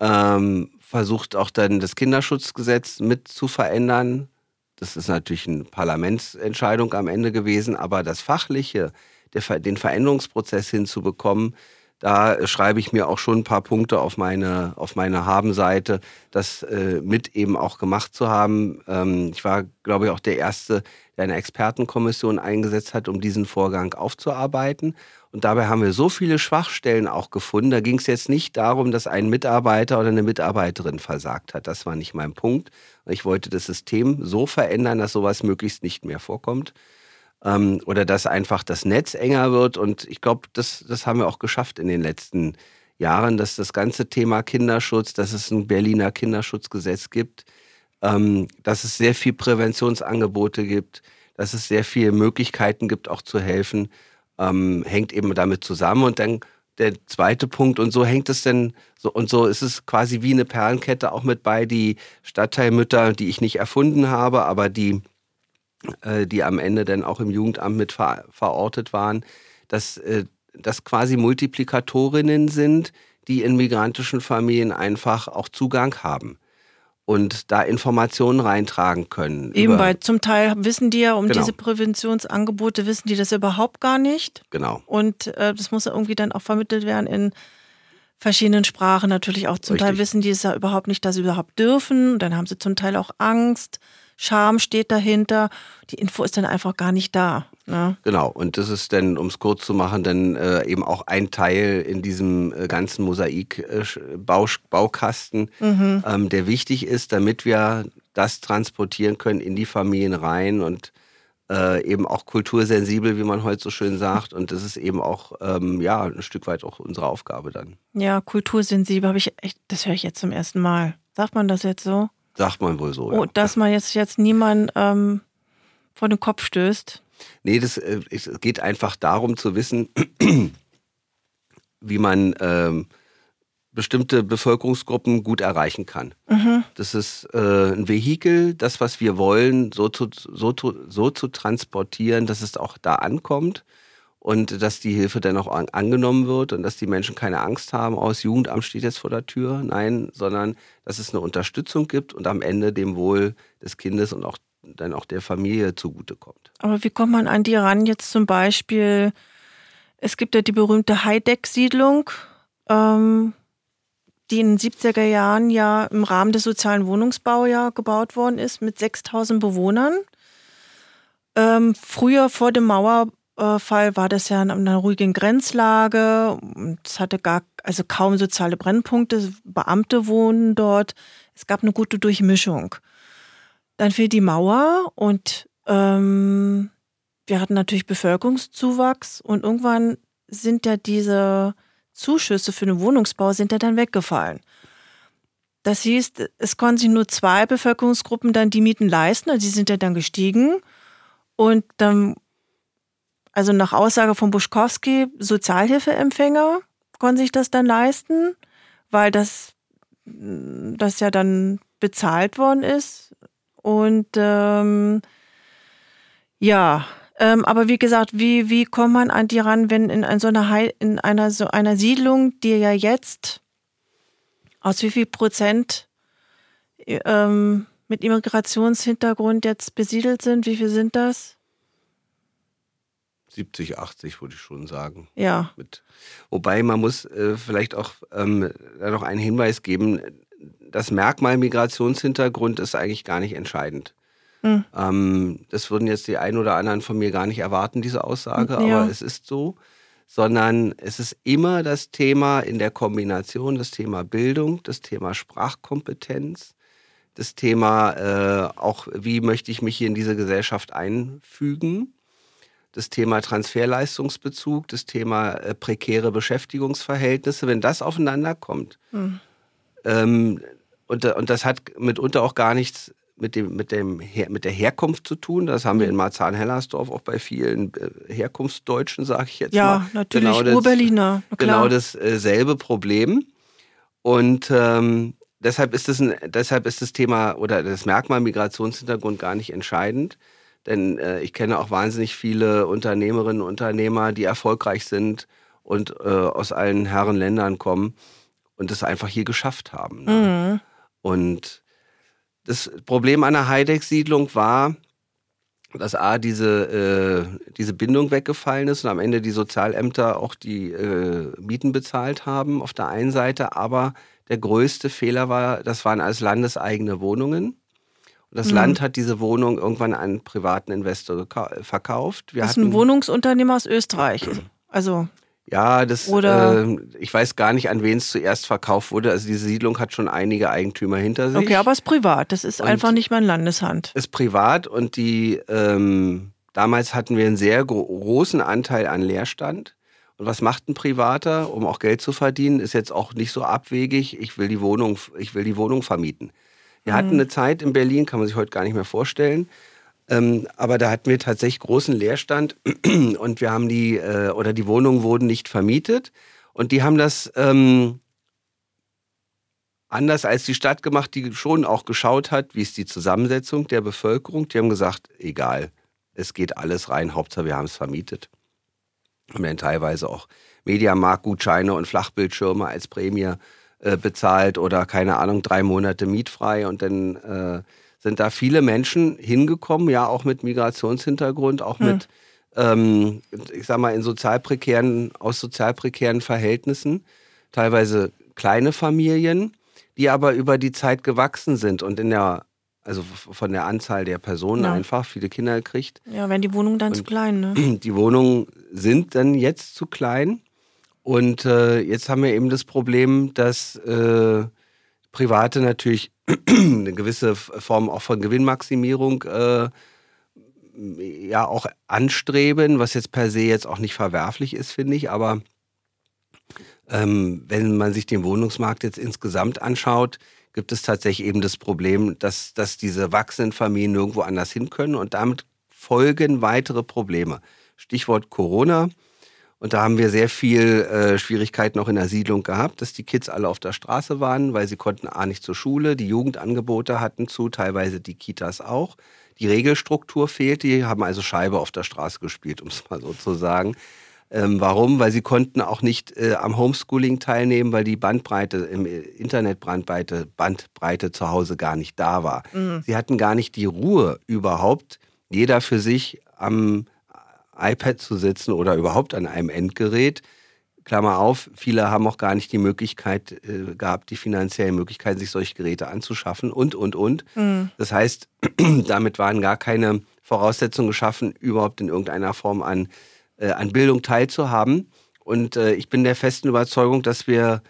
ähm, versucht, auch dann das Kinderschutzgesetz mit zu verändern. Das ist natürlich eine Parlamentsentscheidung am Ende gewesen, aber das Fachliche, der, den Veränderungsprozess hinzubekommen, da schreibe ich mir auch schon ein paar Punkte auf meine, auf meine Habenseite, das äh, mit eben auch gemacht zu haben. Ähm, ich war, glaube ich, auch der Erste, der eine Expertenkommission eingesetzt hat, um diesen Vorgang aufzuarbeiten. Und dabei haben wir so viele Schwachstellen auch gefunden. Da ging es jetzt nicht darum, dass ein Mitarbeiter oder eine Mitarbeiterin versagt hat. Das war nicht mein Punkt. Ich wollte das System so verändern, dass sowas möglichst nicht mehr vorkommt. Ähm, oder dass einfach das Netz enger wird. Und ich glaube, das, das haben wir auch geschafft in den letzten Jahren, dass das ganze Thema Kinderschutz, dass es ein Berliner Kinderschutzgesetz gibt, ähm, dass es sehr viel Präventionsangebote gibt, dass es sehr viele Möglichkeiten gibt, auch zu helfen, ähm, hängt eben damit zusammen. Und dann der zweite Punkt, und so hängt es denn, so, und so ist es quasi wie eine Perlenkette auch mit bei, die Stadtteilmütter, die ich nicht erfunden habe, aber die, äh, die am Ende dann auch im Jugendamt mit ver verortet waren, dass äh, das quasi Multiplikatorinnen sind, die in migrantischen Familien einfach auch Zugang haben und da Informationen reintragen können. Eben, weil zum Teil wissen die ja um genau. diese Präventionsangebote, wissen die das überhaupt gar nicht. Genau. Und äh, das muss ja irgendwie dann auch vermittelt werden in verschiedenen Sprachen natürlich auch. Zum Richtig. Teil wissen die es ja überhaupt nicht, dass sie überhaupt dürfen. Dann haben sie zum Teil auch Angst. Scham steht dahinter. Die Info ist dann einfach gar nicht da. Ne? Genau, und das ist dann, um es kurz zu machen, dann äh, eben auch ein Teil in diesem äh, ganzen Mosaik-Baukasten, äh, mhm. ähm, der wichtig ist, damit wir das transportieren können in die Familien rein und äh, eben auch kultursensibel, wie man heute so schön sagt. Und das ist eben auch ähm, ja ein Stück weit auch unsere Aufgabe dann. Ja, kultursensibel habe ich echt, das höre ich jetzt zum ersten Mal. Sagt man das jetzt so? Sagt man wohl so. Oh, ja. dass man jetzt, jetzt niemand ähm, vor den Kopf stößt. Nee, das, äh, es geht einfach darum zu wissen, [CLEARS THROAT] wie man ähm, bestimmte Bevölkerungsgruppen gut erreichen kann. Mhm. Das ist äh, ein Vehikel, das, was wir wollen, so zu, so, so zu transportieren, dass es auch da ankommt und dass die Hilfe dann auch an, angenommen wird und dass die Menschen keine Angst haben, aus oh, Jugendamt steht jetzt vor der Tür. Nein, sondern dass es eine Unterstützung gibt und am Ende dem Wohl des Kindes und auch dann auch der Familie zugutekommt. Aber wie kommt man an die ran? Jetzt zum Beispiel, es gibt ja die berühmte Heideck-Siedlung, ähm, die in den 70er Jahren ja im Rahmen des sozialen Wohnungsbaus ja gebaut worden ist mit 6000 Bewohnern. Ähm, früher vor dem Mauer Fall war das ja in einer ruhigen Grenzlage. Es hatte gar, also kaum soziale Brennpunkte. Beamte wohnen dort. Es gab eine gute Durchmischung. Dann fiel die Mauer und ähm, wir hatten natürlich Bevölkerungszuwachs und irgendwann sind ja diese Zuschüsse für den Wohnungsbau sind ja dann weggefallen. Das hieß, es konnten sich nur zwei Bevölkerungsgruppen dann die Mieten leisten, also die sind ja dann gestiegen und dann also nach Aussage von Buschkowski, Sozialhilfeempfänger konnten sich das dann leisten, weil das, das ja dann bezahlt worden ist. Und ähm, ja, ähm, aber wie gesagt, wie, wie kommt man an die ran, wenn in, in so einer in einer so einer Siedlung, die ja jetzt aus wie viel Prozent ähm, mit Immigrationshintergrund jetzt besiedelt sind? Wie viel sind das? 70, 80 würde ich schon sagen. Ja. Mit, wobei man muss äh, vielleicht auch ähm, noch einen Hinweis geben, das Merkmal Migrationshintergrund ist eigentlich gar nicht entscheidend. Hm. Ähm, das würden jetzt die einen oder anderen von mir gar nicht erwarten, diese Aussage, ja. aber es ist so. Sondern es ist immer das Thema in der Kombination, das Thema Bildung, das Thema Sprachkompetenz, das Thema äh, auch, wie möchte ich mich hier in diese Gesellschaft einfügen das Thema Transferleistungsbezug, das Thema äh, prekäre Beschäftigungsverhältnisse, wenn das aufeinander kommt. Mhm. Ähm, und, und das hat mitunter auch gar nichts mit, dem, mit, dem, mit der Herkunft zu tun. Das haben wir hm. in Marzahn-Hellersdorf auch bei vielen äh, Herkunftsdeutschen, sage ich jetzt ja, mal. Ja, natürlich, genau das, Urberliner. Genau dasselbe äh, Problem. Und ähm, deshalb, ist das ein, deshalb ist das Thema oder das Merkmal Migrationshintergrund gar nicht entscheidend. Denn äh, ich kenne auch wahnsinnig viele Unternehmerinnen und Unternehmer, die erfolgreich sind und äh, aus allen Herren Ländern kommen und es einfach hier geschafft haben. Ne? Mhm. Und das Problem einer Heideck-Siedlung war, dass A, diese, äh, diese Bindung weggefallen ist und am Ende die Sozialämter auch die äh, Mieten bezahlt haben auf der einen Seite, aber der größte Fehler war, das waren alles landeseigene Wohnungen. Und das mhm. Land hat diese Wohnung irgendwann an einen privaten Investor verkauft. Wir das ist ein Wohnungsunternehmer aus Österreich. Also. Ja, das, Oder äh, ich weiß gar nicht, an wen es zuerst verkauft wurde. Also diese Siedlung hat schon einige Eigentümer hinter sich. Okay, aber es ist privat. Das ist und einfach nicht mehr in Landeshand. Ist privat und die ähm, damals hatten wir einen sehr großen Anteil an Leerstand. Und was macht ein Privater, um auch Geld zu verdienen, ist jetzt auch nicht so abwegig, ich will die Wohnung, ich will die Wohnung vermieten. Wir mhm. hatten eine Zeit in Berlin, kann man sich heute gar nicht mehr vorstellen, ähm, aber da hatten wir tatsächlich großen Leerstand [CLEARS THROAT] und wir haben die, äh, oder die Wohnungen wurden nicht vermietet. Und die haben das ähm, anders als die Stadt gemacht, die schon auch geschaut hat, wie ist die Zusammensetzung der Bevölkerung. Die haben gesagt, egal, es geht alles rein, Hauptsache wir haben es vermietet. Haben dann teilweise auch Mediamarktgutscheine und Flachbildschirme als Prämie äh, bezahlt oder keine Ahnung, drei Monate mietfrei und dann äh, sind da viele Menschen hingekommen, ja auch mit Migrationshintergrund, auch hm. mit, ähm, ich sag mal, in sozial prekären, aus sozial prekären Verhältnissen, teilweise kleine Familien, die aber über die Zeit gewachsen sind und in der also von der Anzahl der Personen ja. einfach, viele Kinder gekriegt. Ja, werden die Wohnungen dann und zu klein, ne? Die Wohnungen sind dann jetzt zu klein. Und äh, jetzt haben wir eben das Problem, dass äh, Private natürlich [CLEARS THROAT] eine gewisse Form auch von Gewinnmaximierung äh, ja auch anstreben, was jetzt per se jetzt auch nicht verwerflich ist, finde ich. Aber ähm, wenn man sich den Wohnungsmarkt jetzt insgesamt anschaut, gibt es tatsächlich eben das Problem, dass, dass diese wachsenden Familien nirgendwo anders hin können und damit folgen weitere Probleme. Stichwort Corona. Und da haben wir sehr viel äh, Schwierigkeiten auch in der Siedlung gehabt, dass die Kids alle auf der Straße waren, weil sie konnten A nicht zur Schule, die Jugendangebote hatten zu, teilweise die Kitas auch. Die Regelstruktur fehlt, die haben also Scheibe auf der Straße gespielt, [LAUGHS] um es mal so zu sagen. Ähm, warum? Weil sie konnten auch nicht äh, am Homeschooling teilnehmen, weil die Bandbreite im Internetbrandbreite Bandbreite zu Hause gar nicht da war. Mhm. Sie hatten gar nicht die Ruhe überhaupt, jeder für sich am iPad zu sitzen oder überhaupt an einem Endgerät. Klammer auf, viele haben auch gar nicht die Möglichkeit äh, gehabt, die finanziellen Möglichkeiten, sich solche Geräte anzuschaffen und, und, und. Mhm. Das heißt, [CLEARS THROAT] damit waren gar keine Voraussetzungen geschaffen, überhaupt in irgendeiner Form an, äh, an Bildung teilzuhaben. Und äh, ich bin der festen Überzeugung, dass wir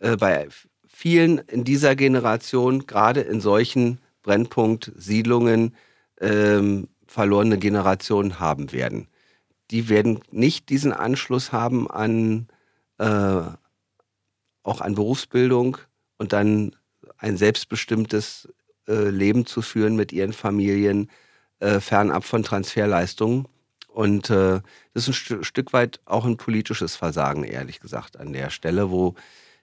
äh, bei vielen in dieser Generation, gerade in solchen Brennpunkt-Siedlungen, ähm, verlorene Generationen haben werden die werden nicht diesen Anschluss haben an äh, auch an Berufsbildung und dann ein selbstbestimmtes äh, Leben zu führen mit ihren Familien, äh, fernab von Transferleistungen. Und äh, das ist ein St Stück weit auch ein politisches Versagen, ehrlich gesagt, an der Stelle, wo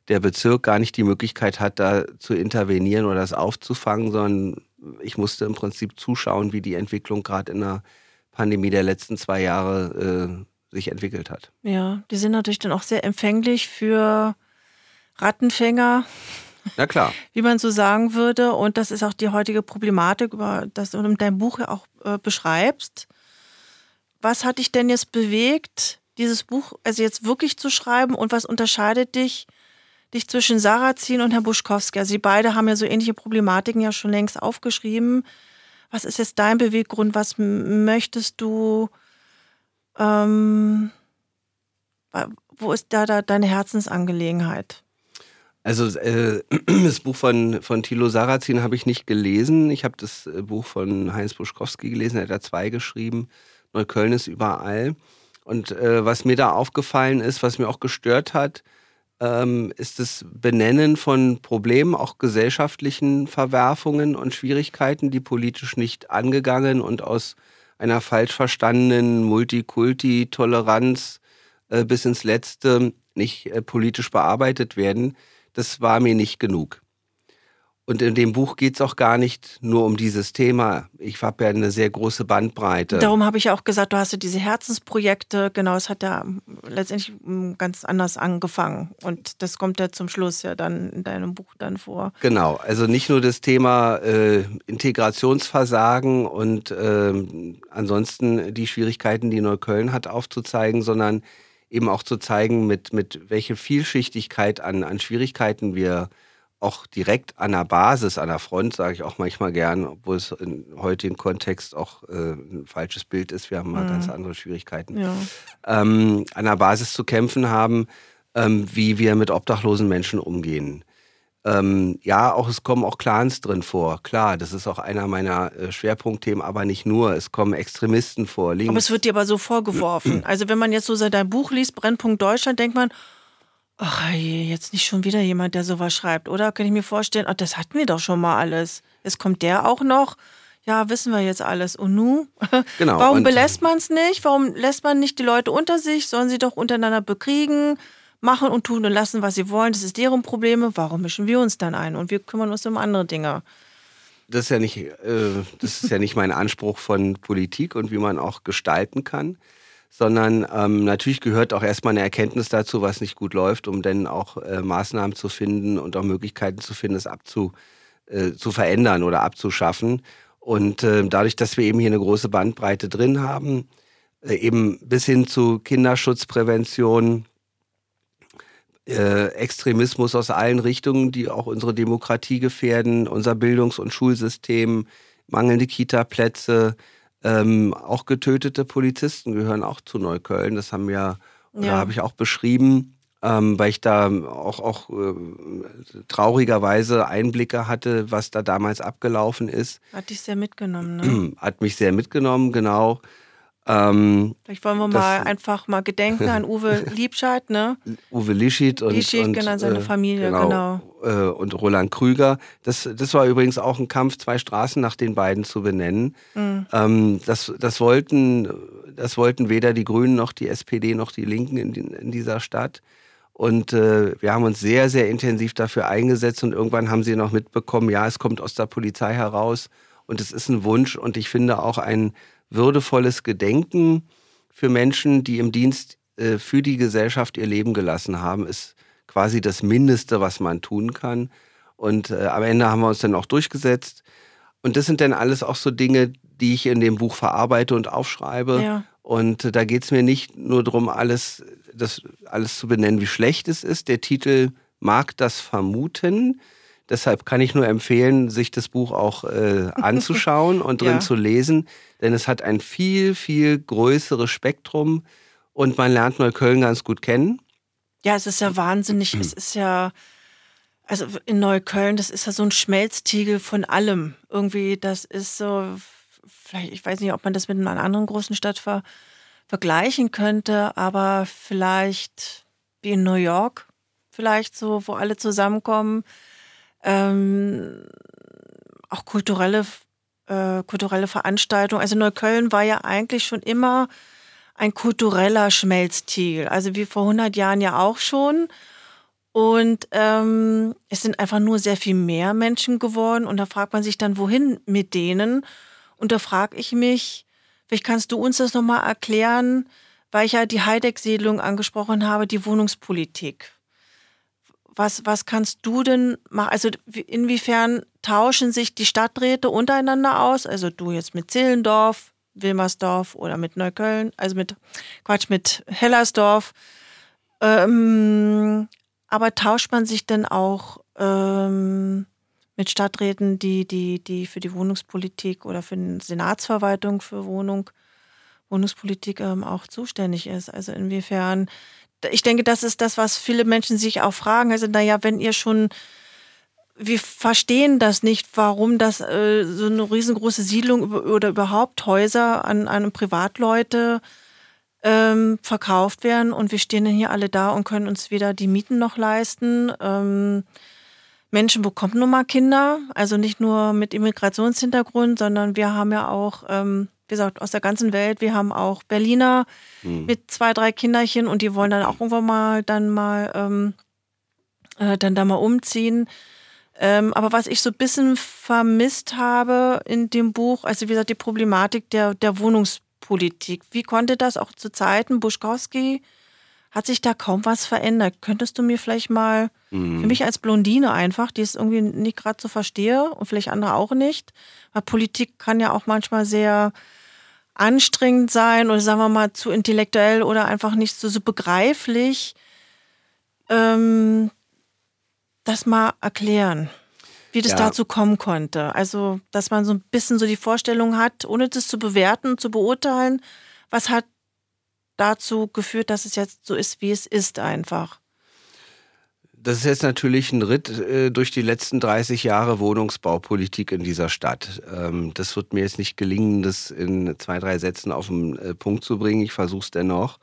der Bezirk gar nicht die Möglichkeit hat, da zu intervenieren oder das aufzufangen, sondern ich musste im Prinzip zuschauen, wie die Entwicklung gerade in der Pandemie der letzten zwei Jahre äh, sich entwickelt hat. Ja, die sind natürlich dann auch sehr empfänglich für Rattenfänger. Na klar. [LAUGHS] Wie man so sagen würde. Und das ist auch die heutige Problematik, über das du in deinem Buch ja auch äh, beschreibst. Was hat dich denn jetzt bewegt, dieses Buch also jetzt wirklich zu schreiben und was unterscheidet dich, dich zwischen Sarrazin und Herrn Buschkowski? Also sie beide haben ja so ähnliche Problematiken ja schon längst aufgeschrieben. Was ist jetzt dein Beweggrund? Was möchtest du? Ähm, wo ist da, da deine Herzensangelegenheit? Also äh, [CLEARS THROAT] das Buch von, von Thilo Sarrazin habe ich nicht gelesen. Ich habe das äh, Buch von Heinz Buschkowski gelesen, er hat da zwei geschrieben. Neukölln ist überall. Und äh, was mir da aufgefallen ist, was mir auch gestört hat, ähm, ist das Benennen von Problemen, auch gesellschaftlichen Verwerfungen und Schwierigkeiten, die politisch nicht angegangen und aus einer falsch verstandenen Multikulti-Toleranz äh, bis ins Letzte nicht äh, politisch bearbeitet werden. Das war mir nicht genug. Und in dem Buch geht es auch gar nicht nur um dieses Thema. Ich habe ja eine sehr große Bandbreite. Darum habe ich ja auch gesagt, du hast ja diese Herzensprojekte. Genau, es hat ja letztendlich ganz anders angefangen. Und das kommt ja zum Schluss ja dann in deinem Buch dann vor. Genau, also nicht nur das Thema äh, Integrationsversagen und äh, ansonsten die Schwierigkeiten, die Neukölln hat, aufzuzeigen, sondern eben auch zu zeigen, mit, mit welcher Vielschichtigkeit an, an Schwierigkeiten wir auch direkt an der Basis, an der Front, sage ich auch manchmal gern, obwohl es im heutigen Kontext auch äh, ein falsches Bild ist. Wir haben mal mhm. ganz andere Schwierigkeiten. Ja. Ähm, an der Basis zu kämpfen haben, ähm, wie wir mit obdachlosen Menschen umgehen. Ähm, ja, auch es kommen auch Clans drin vor. Klar, das ist auch einer meiner äh, Schwerpunktthemen, aber nicht nur. Es kommen Extremisten vor. Links. Aber es wird dir aber so vorgeworfen. [CLEARS THROAT] also wenn man jetzt so dein Buch liest, Brennpunkt Deutschland, denkt man, ach jetzt nicht schon wieder jemand, der sowas schreibt, oder? Kann ich mir vorstellen, ach, das hatten wir doch schon mal alles. Es kommt der auch noch. Ja, wissen wir jetzt alles. Und nu? [LAUGHS] Genau. Warum belässt man es nicht? Warum lässt man nicht die Leute unter sich? Sollen sie doch untereinander bekriegen? machen und tun und lassen, was sie wollen. Das ist deren Probleme. Warum mischen wir uns dann ein? Und wir kümmern uns um andere Dinge. Das ist ja nicht, äh, das ist ja nicht mein Anspruch von Politik und wie man auch gestalten kann, sondern ähm, natürlich gehört auch erstmal eine Erkenntnis dazu, was nicht gut läuft, um dann auch äh, Maßnahmen zu finden und auch Möglichkeiten zu finden, es abzu, äh, zu verändern oder abzuschaffen. Und äh, dadurch, dass wir eben hier eine große Bandbreite drin haben, äh, eben bis hin zu Kinderschutzprävention, äh, Extremismus aus allen Richtungen, die auch unsere Demokratie gefährden, unser Bildungs- und Schulsystem, mangelnde Kita-Plätze, ähm, auch getötete Polizisten gehören auch zu Neukölln. Das haben wir, ja. habe ich auch beschrieben, ähm, weil ich da auch, auch äh, traurigerweise Einblicke hatte, was da damals abgelaufen ist. Hat dich sehr mitgenommen, ne? Hat mich sehr mitgenommen, genau. Ähm, Vielleicht wollen wir mal einfach mal gedenken an [LAUGHS] Uwe Liebscheid, ne? Uwe Lischid und, Lischid, und genau, seine äh, Familie, genau. genau. Äh, und Roland Krüger. Das, das war übrigens auch ein Kampf, zwei Straßen nach den beiden zu benennen. Mhm. Ähm, das, das, wollten, das wollten weder die Grünen noch die SPD noch die Linken in, in dieser Stadt. Und äh, wir haben uns sehr, sehr intensiv dafür eingesetzt und irgendwann haben sie noch mitbekommen, ja, es kommt aus der Polizei heraus und es ist ein Wunsch und ich finde auch ein würdevolles Gedenken für Menschen, die im Dienst äh, für die Gesellschaft ihr Leben gelassen haben, ist quasi das Mindeste, was man tun kann. Und äh, am Ende haben wir uns dann auch durchgesetzt. Und das sind dann alles auch so Dinge, die ich in dem Buch verarbeite und aufschreibe. Ja. Und äh, da geht es mir nicht nur darum, alles, das, alles zu benennen, wie schlecht es ist. Der Titel mag das vermuten. Deshalb kann ich nur empfehlen, sich das Buch auch äh, [LAUGHS] anzuschauen und drin ja. zu lesen, denn es hat ein viel, viel größeres Spektrum und man lernt Neukölln ganz gut kennen. Ja, es ist ja wahnsinnig. es [CLEARS THROAT] ist ja, also in Neukölln, das ist ja so ein Schmelztiegel von allem. Irgendwie, das ist so, vielleicht, ich weiß nicht, ob man das mit einer anderen großen Stadt ver, vergleichen könnte, aber vielleicht wie in New York, vielleicht so, wo alle zusammenkommen ähm, auch kulturelle, äh, kulturelle Veranstaltungen. Also Neukölln war ja eigentlich schon immer ein kultureller Schmelztiegel, also wie vor 100 Jahren ja auch schon. Und ähm, es sind einfach nur sehr viel mehr Menschen geworden. Und da fragt man sich dann, wohin mit denen? Und da frage ich mich, vielleicht kannst du uns das nochmal erklären, weil ich ja die Heideck-Siedlung angesprochen habe, die Wohnungspolitik. Was, was kannst du denn machen? Also inwiefern tauschen sich die Stadträte untereinander aus? Also du jetzt mit Zehlendorf, Wilmersdorf oder mit Neukölln, also mit Quatsch, mit Hellersdorf. Ähm, aber tauscht man sich denn auch ähm, mit Stadträten, die, die, die für die Wohnungspolitik oder für die Senatsverwaltung für Wohnung, Wohnungspolitik ähm, auch zuständig ist? Also inwiefern ich denke, das ist das, was viele Menschen sich auch fragen. Also, naja, wenn ihr schon, wir verstehen das nicht, warum das äh, so eine riesengroße Siedlung oder überhaupt Häuser an, an Privatleute ähm, verkauft werden und wir stehen dann hier alle da und können uns weder die Mieten noch leisten. Ähm, Menschen bekommen nun mal Kinder, also nicht nur mit Immigrationshintergrund, sondern wir haben ja auch ähm, wie gesagt, aus der ganzen Welt. Wir haben auch Berliner mhm. mit zwei, drei Kinderchen und die wollen dann auch irgendwann mal dann mal ähm, äh, dann da mal umziehen. Ähm, aber was ich so ein bisschen vermisst habe in dem Buch, also wie gesagt, die Problematik der, der Wohnungspolitik. Wie konnte das auch zu Zeiten Buschkowski, hat sich da kaum was verändert? Könntest du mir vielleicht mal, mhm. für mich als Blondine einfach, die es irgendwie nicht gerade so verstehe und vielleicht andere auch nicht, weil Politik kann ja auch manchmal sehr anstrengend sein oder sagen wir mal zu intellektuell oder einfach nicht so, so begreiflich, ähm, das mal erklären, wie das ja. dazu kommen konnte. Also, dass man so ein bisschen so die Vorstellung hat, ohne das zu bewerten, zu beurteilen, was hat dazu geführt, dass es jetzt so ist, wie es ist einfach. Das ist jetzt natürlich ein Ritt äh, durch die letzten 30 Jahre Wohnungsbaupolitik in dieser Stadt. Ähm, das wird mir jetzt nicht gelingen, das in zwei, drei Sätzen auf den äh, Punkt zu bringen. Ich versuche es dennoch.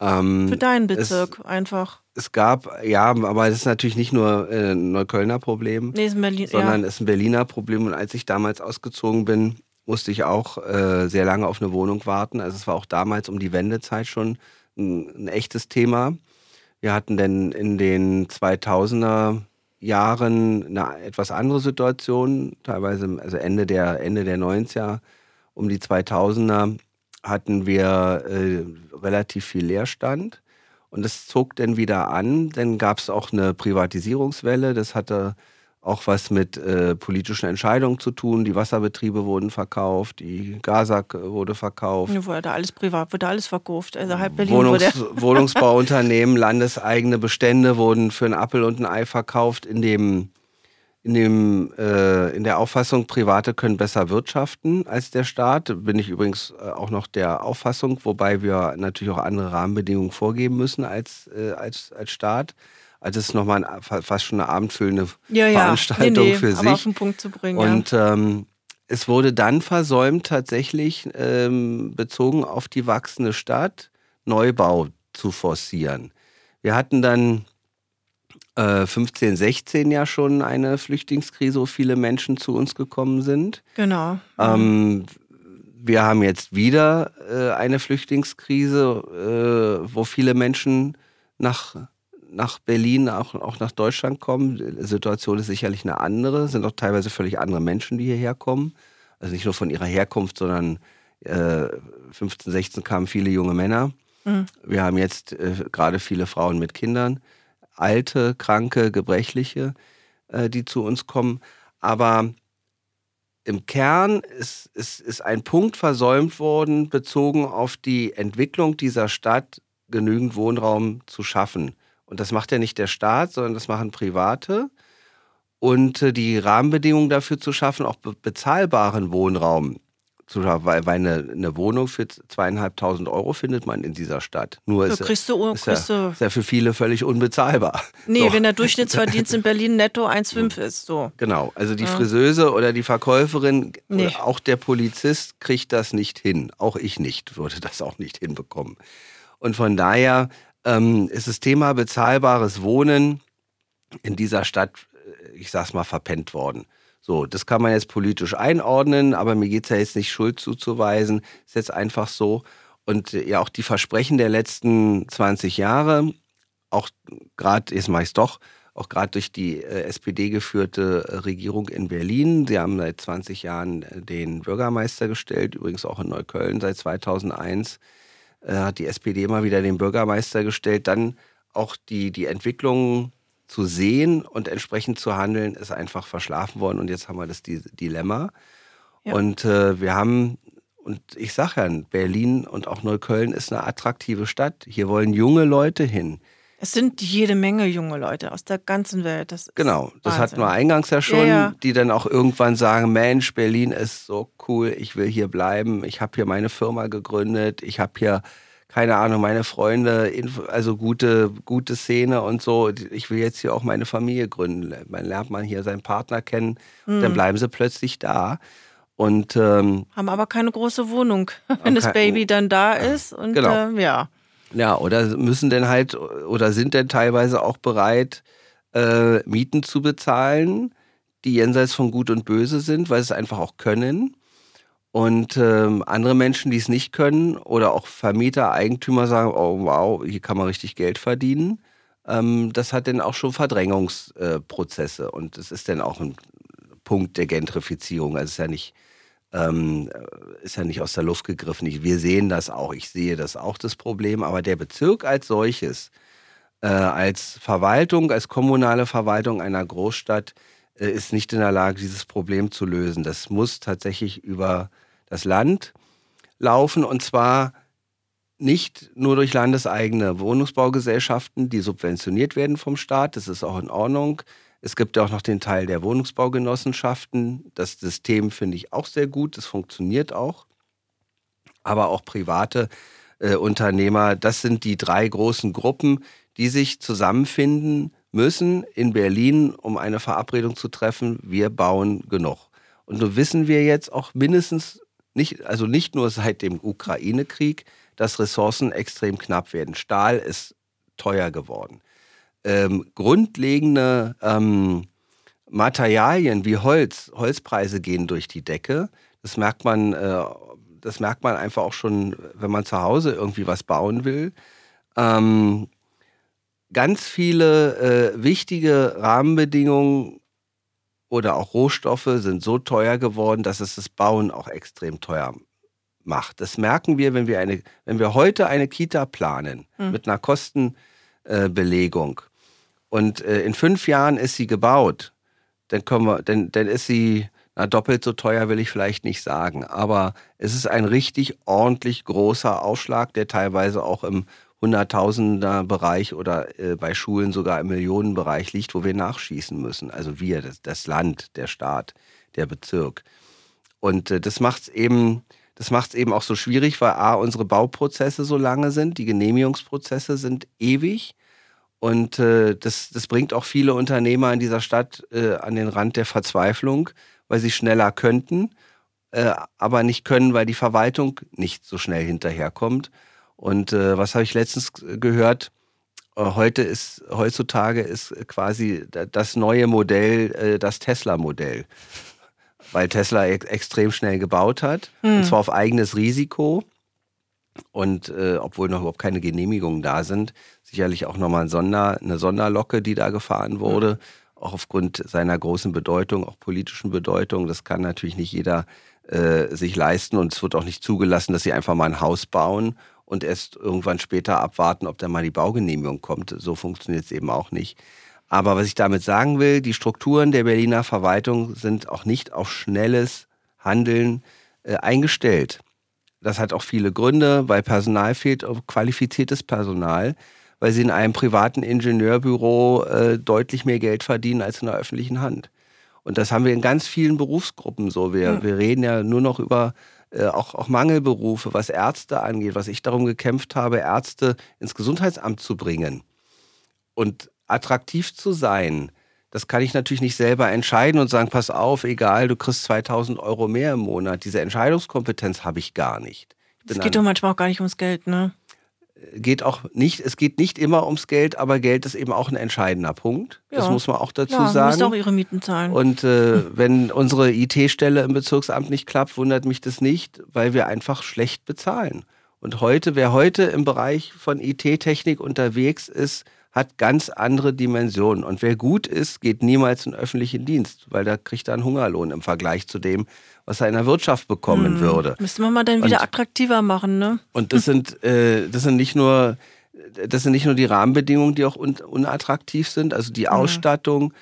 Ähm, Für deinen Bezirk es, einfach. Es gab, ja, aber das ist natürlich nicht nur äh, ein Neuköllner Problem, nee, Berlin, sondern ja. ist ein Berliner Problem. Und als ich damals ausgezogen bin, musste ich auch äh, sehr lange auf eine Wohnung warten. Also es war auch damals um die Wendezeit schon ein, ein echtes Thema. Wir hatten denn in den 2000er Jahren eine etwas andere Situation, teilweise also Ende der, Ende der 90er, um die 2000er hatten wir äh, relativ viel Leerstand. Und das zog dann wieder an. Dann gab es auch eine Privatisierungswelle, das hatte auch was mit äh, politischen Entscheidungen zu tun. Die Wasserbetriebe wurden verkauft, die Gasak wurde verkauft. Ja, wurde alles privat, wurde alles verkauft. Also halb Berlin Wohnungs wurde Wohnungsbauunternehmen, [LAUGHS] landeseigene Bestände wurden für einen Appel und ein Ei verkauft, in dem in, dem, äh, in der Auffassung, Private können besser wirtschaften als der Staat. Bin ich übrigens äh, auch noch der Auffassung, wobei wir natürlich auch andere Rahmenbedingungen vorgeben müssen als, äh, als, als Staat. Also es ist nochmal ein, fast schon eine abendfüllende ja, ja. Veranstaltung nee, nee, für sich. auf den Punkt zu bringen. Und ja. ähm, es wurde dann versäumt, tatsächlich ähm, bezogen auf die wachsende Stadt Neubau zu forcieren. Wir hatten dann äh, 15, 16 ja schon eine Flüchtlingskrise, wo viele Menschen zu uns gekommen sind. Genau. Ähm, wir haben jetzt wieder äh, eine Flüchtlingskrise, äh, wo viele Menschen nach nach Berlin, auch, auch nach Deutschland kommen. Die Situation ist sicherlich eine andere, es sind auch teilweise völlig andere Menschen, die hierher kommen. Also nicht nur von ihrer Herkunft, sondern äh, 15, 16 kamen viele junge Männer. Mhm. Wir haben jetzt äh, gerade viele Frauen mit Kindern, alte, kranke, gebrechliche, äh, die zu uns kommen. Aber im Kern ist, ist, ist ein Punkt versäumt worden, bezogen auf die Entwicklung dieser Stadt, genügend Wohnraum zu schaffen. Und das macht ja nicht der Staat, sondern das machen Private. Und äh, die Rahmenbedingungen dafür zu schaffen, auch bezahlbaren Wohnraum zu schaffen, weil, eine, eine Wohnung für zweieinhalbtausend Euro findet man in dieser Stadt. Nur ist, kriegst du, ist, kriegst ja, ist ja für viele völlig unbezahlbar. Nee, so. wenn der Durchschnittsverdienst in Berlin netto 1,5 ist. So. Genau, also die ja. Friseuse oder die Verkäuferin, nee. auch der Polizist kriegt das nicht hin. Auch ich nicht, würde das auch nicht hinbekommen. Und von daher ähm, ist das Thema bezahlbares Wohnen in dieser Stadt, äh, ich sag's mal, verpennt worden. So, das kann man jetzt politisch einordnen, aber mir geht es ja jetzt nicht Schuld zuzuweisen. Ist jetzt einfach so. Und äh, ja, auch die Versprechen der letzten 20 Jahre, auch gerade, jetzt mache ich doch, auch gerade durch die äh, SPD geführte äh, Regierung in Berlin. Sie haben seit 20 Jahren den Bürgermeister gestellt, übrigens auch in Neukölln seit 2001 äh, hat die SPD immer wieder den Bürgermeister gestellt. Dann auch die, die Entwicklung zu sehen und entsprechend zu handeln, ist einfach verschlafen worden. Und jetzt haben wir das Dilemma. Ja. Und äh, wir haben, und ich sage ja, Berlin und auch Neukölln ist eine attraktive Stadt. Hier wollen junge Leute hin. Es sind jede Menge junge Leute aus der ganzen Welt. Das genau, das hatten wir eingangs ja schon, ja, ja. die dann auch irgendwann sagen, Mensch, Berlin ist so cool, ich will hier bleiben, ich habe hier meine Firma gegründet, ich habe hier, keine Ahnung, meine Freunde, also gute, gute Szene und so, ich will jetzt hier auch meine Familie gründen. Man lernt man hier seinen Partner kennen, mhm. dann bleiben sie plötzlich da. Und, ähm, haben aber keine große Wohnung, [LAUGHS] wenn das Baby dann da ist. Und genau. äh, ja. Ja, oder müssen denn halt oder sind denn teilweise auch bereit, äh, Mieten zu bezahlen, die jenseits von Gut und Böse sind, weil sie es einfach auch können. Und ähm, andere Menschen, die es nicht können, oder auch Vermieter, Eigentümer sagen, oh wow, hier kann man richtig Geld verdienen. Ähm, das hat dann auch schon Verdrängungsprozesse. Äh, und es ist dann auch ein Punkt der Gentrifizierung. Also es ist ja nicht ähm, ist ja nicht aus der Luft gegriffen. Wir sehen das auch, ich sehe das auch, das Problem. Aber der Bezirk als solches, äh, als Verwaltung, als kommunale Verwaltung einer Großstadt, äh, ist nicht in der Lage, dieses Problem zu lösen. Das muss tatsächlich über das Land laufen und zwar nicht nur durch landeseigene Wohnungsbaugesellschaften, die subventioniert werden vom Staat, das ist auch in Ordnung, es gibt auch noch den Teil der Wohnungsbaugenossenschaften. Das System finde ich auch sehr gut, das funktioniert auch. Aber auch private äh, Unternehmer, das sind die drei großen Gruppen, die sich zusammenfinden müssen in Berlin, um eine Verabredung zu treffen, wir bauen genug. Und so wissen wir jetzt auch mindestens nicht, also nicht nur seit dem Ukraine-Krieg, dass Ressourcen extrem knapp werden. Stahl ist teuer geworden. Ähm, grundlegende ähm, Materialien wie Holz, Holzpreise gehen durch die Decke. Das merkt man, äh, das merkt man einfach auch schon, wenn man zu Hause irgendwie was bauen will. Ähm, ganz viele äh, wichtige Rahmenbedingungen oder auch Rohstoffe sind so teuer geworden, dass es das Bauen auch extrem teuer macht. Das merken wir, wenn wir, eine, wenn wir heute eine Kita planen mhm. mit einer Kostenbelegung und äh, in fünf Jahren ist sie gebaut, dann, können wir, dann, dann ist sie na, doppelt so teuer, will ich vielleicht nicht sagen. Aber es ist ein richtig ordentlich großer Aufschlag, der teilweise auch im Hunderttausender Bereich oder äh, bei Schulen sogar im Millionenbereich liegt, wo wir nachschießen müssen. Also wir, das, das Land, der Staat, der Bezirk. Und äh, das macht es eben, das macht es eben auch so schwierig, weil A, unsere Bauprozesse so lange sind, die Genehmigungsprozesse sind ewig. Und äh, das, das bringt auch viele Unternehmer in dieser Stadt äh, an den Rand der Verzweiflung, weil sie schneller könnten, äh, aber nicht können, weil die Verwaltung nicht so schnell hinterherkommt. Und äh, was habe ich letztens gehört? Äh, heute ist, heutzutage ist quasi das neue Modell äh, das Tesla-Modell. Weil Tesla ex extrem schnell gebaut hat. Hm. Und zwar auf eigenes Risiko. Und äh, obwohl noch überhaupt keine Genehmigungen da sind, sicherlich auch nochmal ein Sonder, eine Sonderlocke, die da gefahren wurde. Hm. Auch aufgrund seiner großen Bedeutung, auch politischen Bedeutung. Das kann natürlich nicht jeder äh, sich leisten und es wird auch nicht zugelassen, dass sie einfach mal ein Haus bauen und erst irgendwann später abwarten, ob da mal die Baugenehmigung kommt. So funktioniert es eben auch nicht. Aber was ich damit sagen will, die Strukturen der Berliner Verwaltung sind auch nicht auf schnelles Handeln äh, eingestellt. Das hat auch viele Gründe, weil Personal fehlt, qualifiziertes Personal, weil sie in einem privaten Ingenieurbüro äh, deutlich mehr Geld verdienen als in der öffentlichen Hand. Und das haben wir in ganz vielen Berufsgruppen so. Wir, mhm. wir reden ja nur noch über äh, auch, auch Mangelberufe, was Ärzte angeht, was ich darum gekämpft habe, Ärzte ins Gesundheitsamt zu bringen und attraktiv zu sein. Das kann ich natürlich nicht selber entscheiden und sagen, pass auf, egal, du kriegst 2000 Euro mehr im Monat. Diese Entscheidungskompetenz habe ich gar nicht. Es geht doch manchmal auch gar nicht ums Geld, ne? geht auch nicht, es geht nicht immer ums Geld, aber Geld ist eben auch ein entscheidender Punkt. Ja. Das muss man auch dazu ja, sagen. auch ihre Mieten zahlen. Und äh, [LAUGHS] wenn unsere IT-Stelle im Bezirksamt nicht klappt, wundert mich das nicht, weil wir einfach schlecht bezahlen. Und heute, wer heute im Bereich von IT-Technik unterwegs ist, hat ganz andere Dimensionen. Und wer gut ist, geht niemals in öffentlichen Dienst, weil da kriegt er einen Hungerlohn im Vergleich zu dem, was er in der Wirtschaft bekommen hm. würde. Müsste man mal dann wieder und, attraktiver machen, ne? Und das sind, [LAUGHS] äh, das sind nicht nur, das sind nicht nur die Rahmenbedingungen, die auch un unattraktiv sind, also die Ausstattung,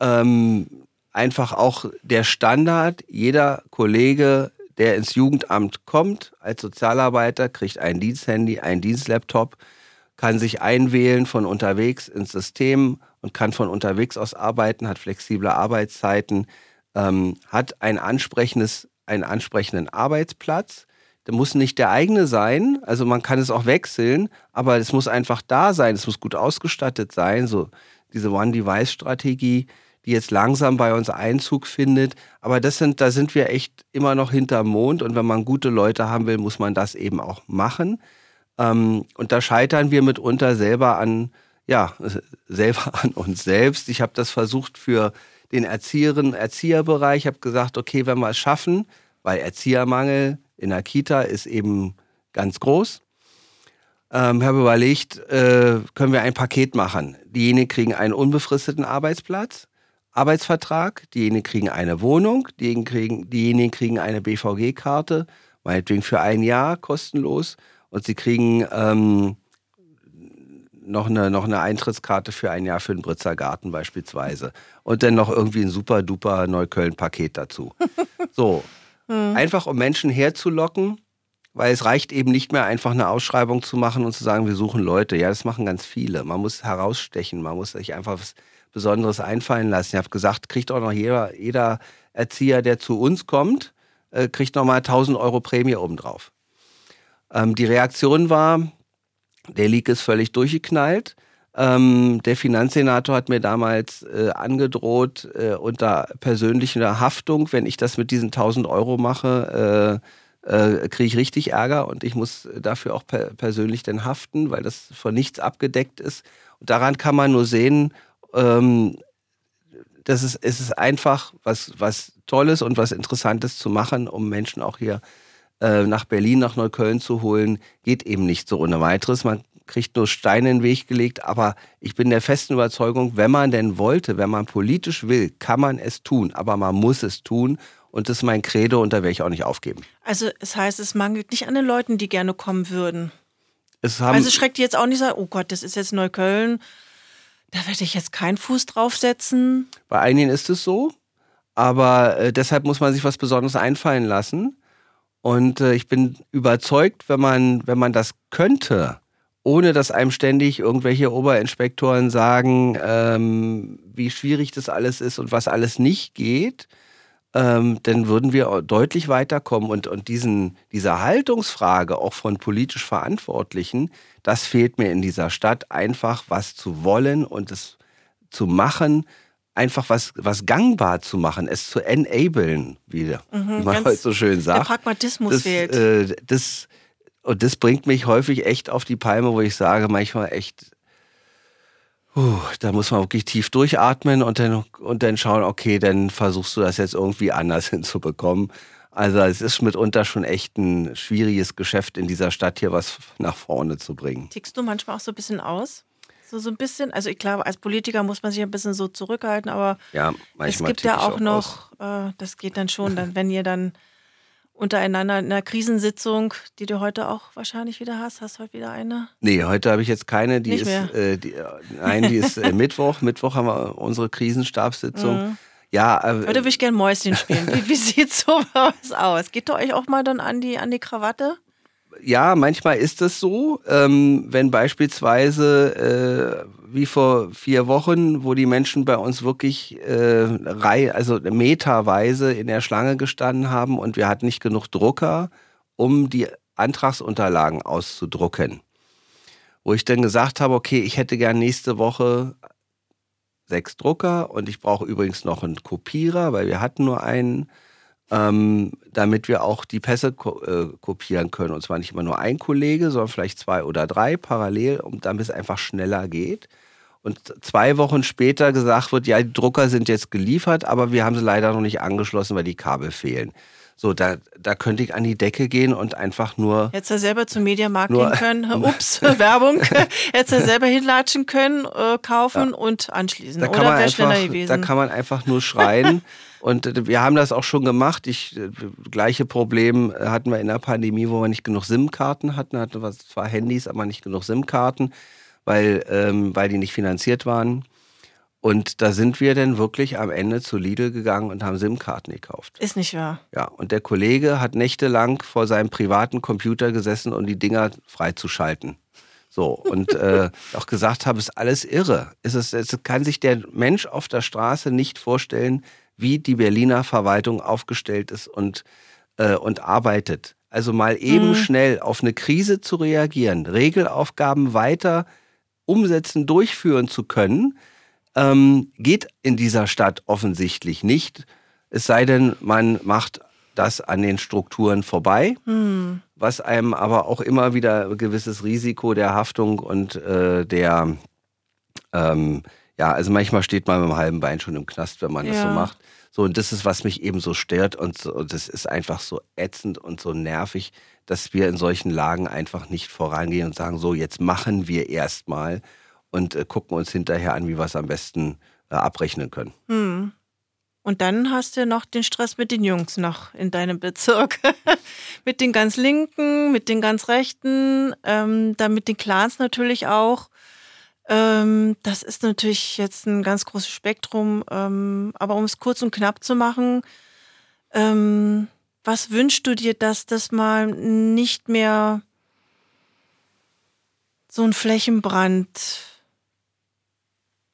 ähm, einfach auch der Standard. Jeder Kollege, der ins Jugendamt kommt als Sozialarbeiter, kriegt ein Diensthandy, ein Dienstlaptop kann sich einwählen von unterwegs ins System und kann von unterwegs aus arbeiten, hat flexible Arbeitszeiten, ähm, hat ein ansprechendes, einen ansprechenden Arbeitsplatz. Der muss nicht der eigene sein, also man kann es auch wechseln, aber es muss einfach da sein, es muss gut ausgestattet sein, so diese One-Device-Strategie, die jetzt langsam bei uns Einzug findet. Aber das sind, da sind wir echt immer noch hinterm Mond und wenn man gute Leute haben will, muss man das eben auch machen. Ähm, und da scheitern wir mitunter selber an, ja, [LAUGHS] selber an uns selbst. Ich habe das versucht für den Erzieherinnen, Erzieherbereich. Ich habe gesagt, okay, wenn wir es schaffen, weil Erziehermangel in der Kita ist eben ganz groß. Ähm, habe überlegt, äh, können wir ein Paket machen. Diejenigen kriegen einen unbefristeten Arbeitsplatz, Arbeitsvertrag, diejenigen kriegen eine Wohnung, diejenigen kriegen, diejenigen kriegen eine BVG-Karte, meinetwegen für ein Jahr kostenlos und sie kriegen ähm, noch, eine, noch eine Eintrittskarte für ein Jahr für den Britzer Garten beispielsweise. Und dann noch irgendwie ein super duper Neukölln-Paket dazu. [LAUGHS] so, hm. einfach um Menschen herzulocken, weil es reicht eben nicht mehr einfach eine Ausschreibung zu machen und zu sagen, wir suchen Leute. Ja, das machen ganz viele. Man muss herausstechen, man muss sich einfach was Besonderes einfallen lassen. Ich habe gesagt, kriegt auch noch jeder, jeder Erzieher, der zu uns kommt, äh, kriegt nochmal 1000 Euro Prämie obendrauf. Ähm, die Reaktion war, der Leak ist völlig durchgeknallt. Ähm, der Finanzsenator hat mir damals äh, angedroht, äh, unter persönlicher Haftung, wenn ich das mit diesen 1000 Euro mache, äh, äh, kriege ich richtig Ärger und ich muss dafür auch per persönlich dann haften, weil das von nichts abgedeckt ist. Und daran kann man nur sehen, ähm, dass es, es ist einfach was, was Tolles und was Interessantes zu machen, um Menschen auch hier äh, nach Berlin, nach Neukölln zu holen, geht eben nicht so ohne weiteres. Man kriegt nur Steine in den Weg gelegt. Aber ich bin der festen Überzeugung, wenn man denn wollte, wenn man politisch will, kann man es tun. Aber man muss es tun. Und das ist mein Credo und da werde ich auch nicht aufgeben. Also es heißt, es mangelt nicht an den Leuten, die gerne kommen würden. Es haben, also schreckt jetzt auch nicht sagen, oh Gott, das ist jetzt Neukölln. Da werde ich jetzt keinen Fuß draufsetzen. Bei einigen ist es so. Aber äh, deshalb muss man sich was Besonderes einfallen lassen. Und äh, ich bin überzeugt, wenn man, wenn man das könnte, ohne dass einem ständig irgendwelche Oberinspektoren sagen, ähm, wie schwierig das alles ist und was alles nicht geht, ähm, dann würden wir deutlich weiterkommen. Und, und diesen, diese Haltungsfrage auch von politisch Verantwortlichen, das fehlt mir in dieser Stadt, einfach was zu wollen und es zu machen, einfach was, was gangbar zu machen, es zu enablen, wieder, mhm, wie man heute so schön sagt. Der Pragmatismus das, fehlt. Äh, das, und das bringt mich häufig echt auf die Palme, wo ich sage, manchmal echt, uh, da muss man wirklich tief durchatmen und dann, und dann schauen, okay, dann versuchst du das jetzt irgendwie anders [LAUGHS] hinzubekommen. Also es ist mitunter schon echt ein schwieriges Geschäft in dieser Stadt hier was nach vorne zu bringen. Tickst du manchmal auch so ein bisschen aus? So, so ein bisschen, also ich glaube, als Politiker muss man sich ein bisschen so zurückhalten, aber ja, es gibt ja auch, auch noch, äh, das geht dann schon, dann, [LAUGHS] wenn ihr dann untereinander in einer Krisensitzung, die du heute auch wahrscheinlich wieder hast. Hast du heute wieder eine? Nee, heute habe ich jetzt keine. Die Nicht ist. Äh, die, nein, die ist äh, [LAUGHS] Mittwoch. Mittwoch haben wir unsere Krisenstabssitzung. Mhm. Ja, äh, Heute würde ich gerne Mäuschen spielen. Wie, wie [LAUGHS] sieht sowas aus? Geht ihr euch auch mal dann an die, an die Krawatte? Ja, manchmal ist es so, ähm, wenn beispielsweise äh, wie vor vier Wochen, wo die Menschen bei uns wirklich äh, also meterweise in der Schlange gestanden haben und wir hatten nicht genug Drucker, um die Antragsunterlagen auszudrucken. Wo ich dann gesagt habe, okay, ich hätte gern nächste Woche sechs Drucker und ich brauche übrigens noch einen Kopierer, weil wir hatten nur einen ähm, damit wir auch die Pässe ko äh, kopieren können. Und zwar nicht immer nur ein Kollege, sondern vielleicht zwei oder drei parallel, um, damit es einfach schneller geht. Und zwei Wochen später gesagt wird, ja, die Drucker sind jetzt geliefert, aber wir haben sie leider noch nicht angeschlossen, weil die Kabel fehlen. So, da, da könnte ich an die Decke gehen und einfach nur. Hättest du selber zum Mediamarkt gehen können, [LAUGHS] ups, [LAUGHS] Werbung. [LAUGHS] Hättest du selber hinlatschen können, äh, kaufen ja. und anschließen. Da kann, Oder man einfach, da kann man einfach nur schreien. Und äh, wir haben das auch schon gemacht. Ich, äh, gleiche Problem hatten wir in der Pandemie, wo wir nicht genug SIM-Karten hatten. Hatten wir zwar Handys, aber nicht genug SIM-Karten, weil, ähm, weil die nicht finanziert waren. Und da sind wir dann wirklich am Ende zu Lidl gegangen und haben SIM-Karten gekauft. Ist nicht wahr. Ja, und der Kollege hat nächtelang vor seinem privaten Computer gesessen, um die Dinger freizuschalten. So, und äh, [LAUGHS] auch gesagt habe, ist alles irre. Es, ist, es kann sich der Mensch auf der Straße nicht vorstellen, wie die Berliner Verwaltung aufgestellt ist und, äh, und arbeitet. Also mal eben mhm. schnell auf eine Krise zu reagieren, Regelaufgaben weiter umsetzen, durchführen zu können, ähm, geht in dieser Stadt offensichtlich nicht. Es sei denn, man macht das an den Strukturen vorbei, mhm. was einem aber auch immer wieder ein gewisses Risiko der Haftung und äh, der ähm, ja, also manchmal steht man mit dem halben Bein schon im Knast, wenn man ja. das so macht. So, und das ist, was mich eben so stört und, so, und das ist einfach so ätzend und so nervig, dass wir in solchen Lagen einfach nicht vorangehen und sagen, so, jetzt machen wir erstmal und äh, gucken uns hinterher an, wie wir es am besten äh, abrechnen können. Hm. Und dann hast du noch den Stress mit den Jungs noch in deinem Bezirk. [LAUGHS] mit den ganz Linken, mit den ganz Rechten, ähm, dann mit den Clans natürlich auch. Ähm, das ist natürlich jetzt ein ganz großes Spektrum, ähm, aber um es kurz und knapp zu machen, ähm, was wünschst du dir, dass das mal nicht mehr so ein Flächenbrand,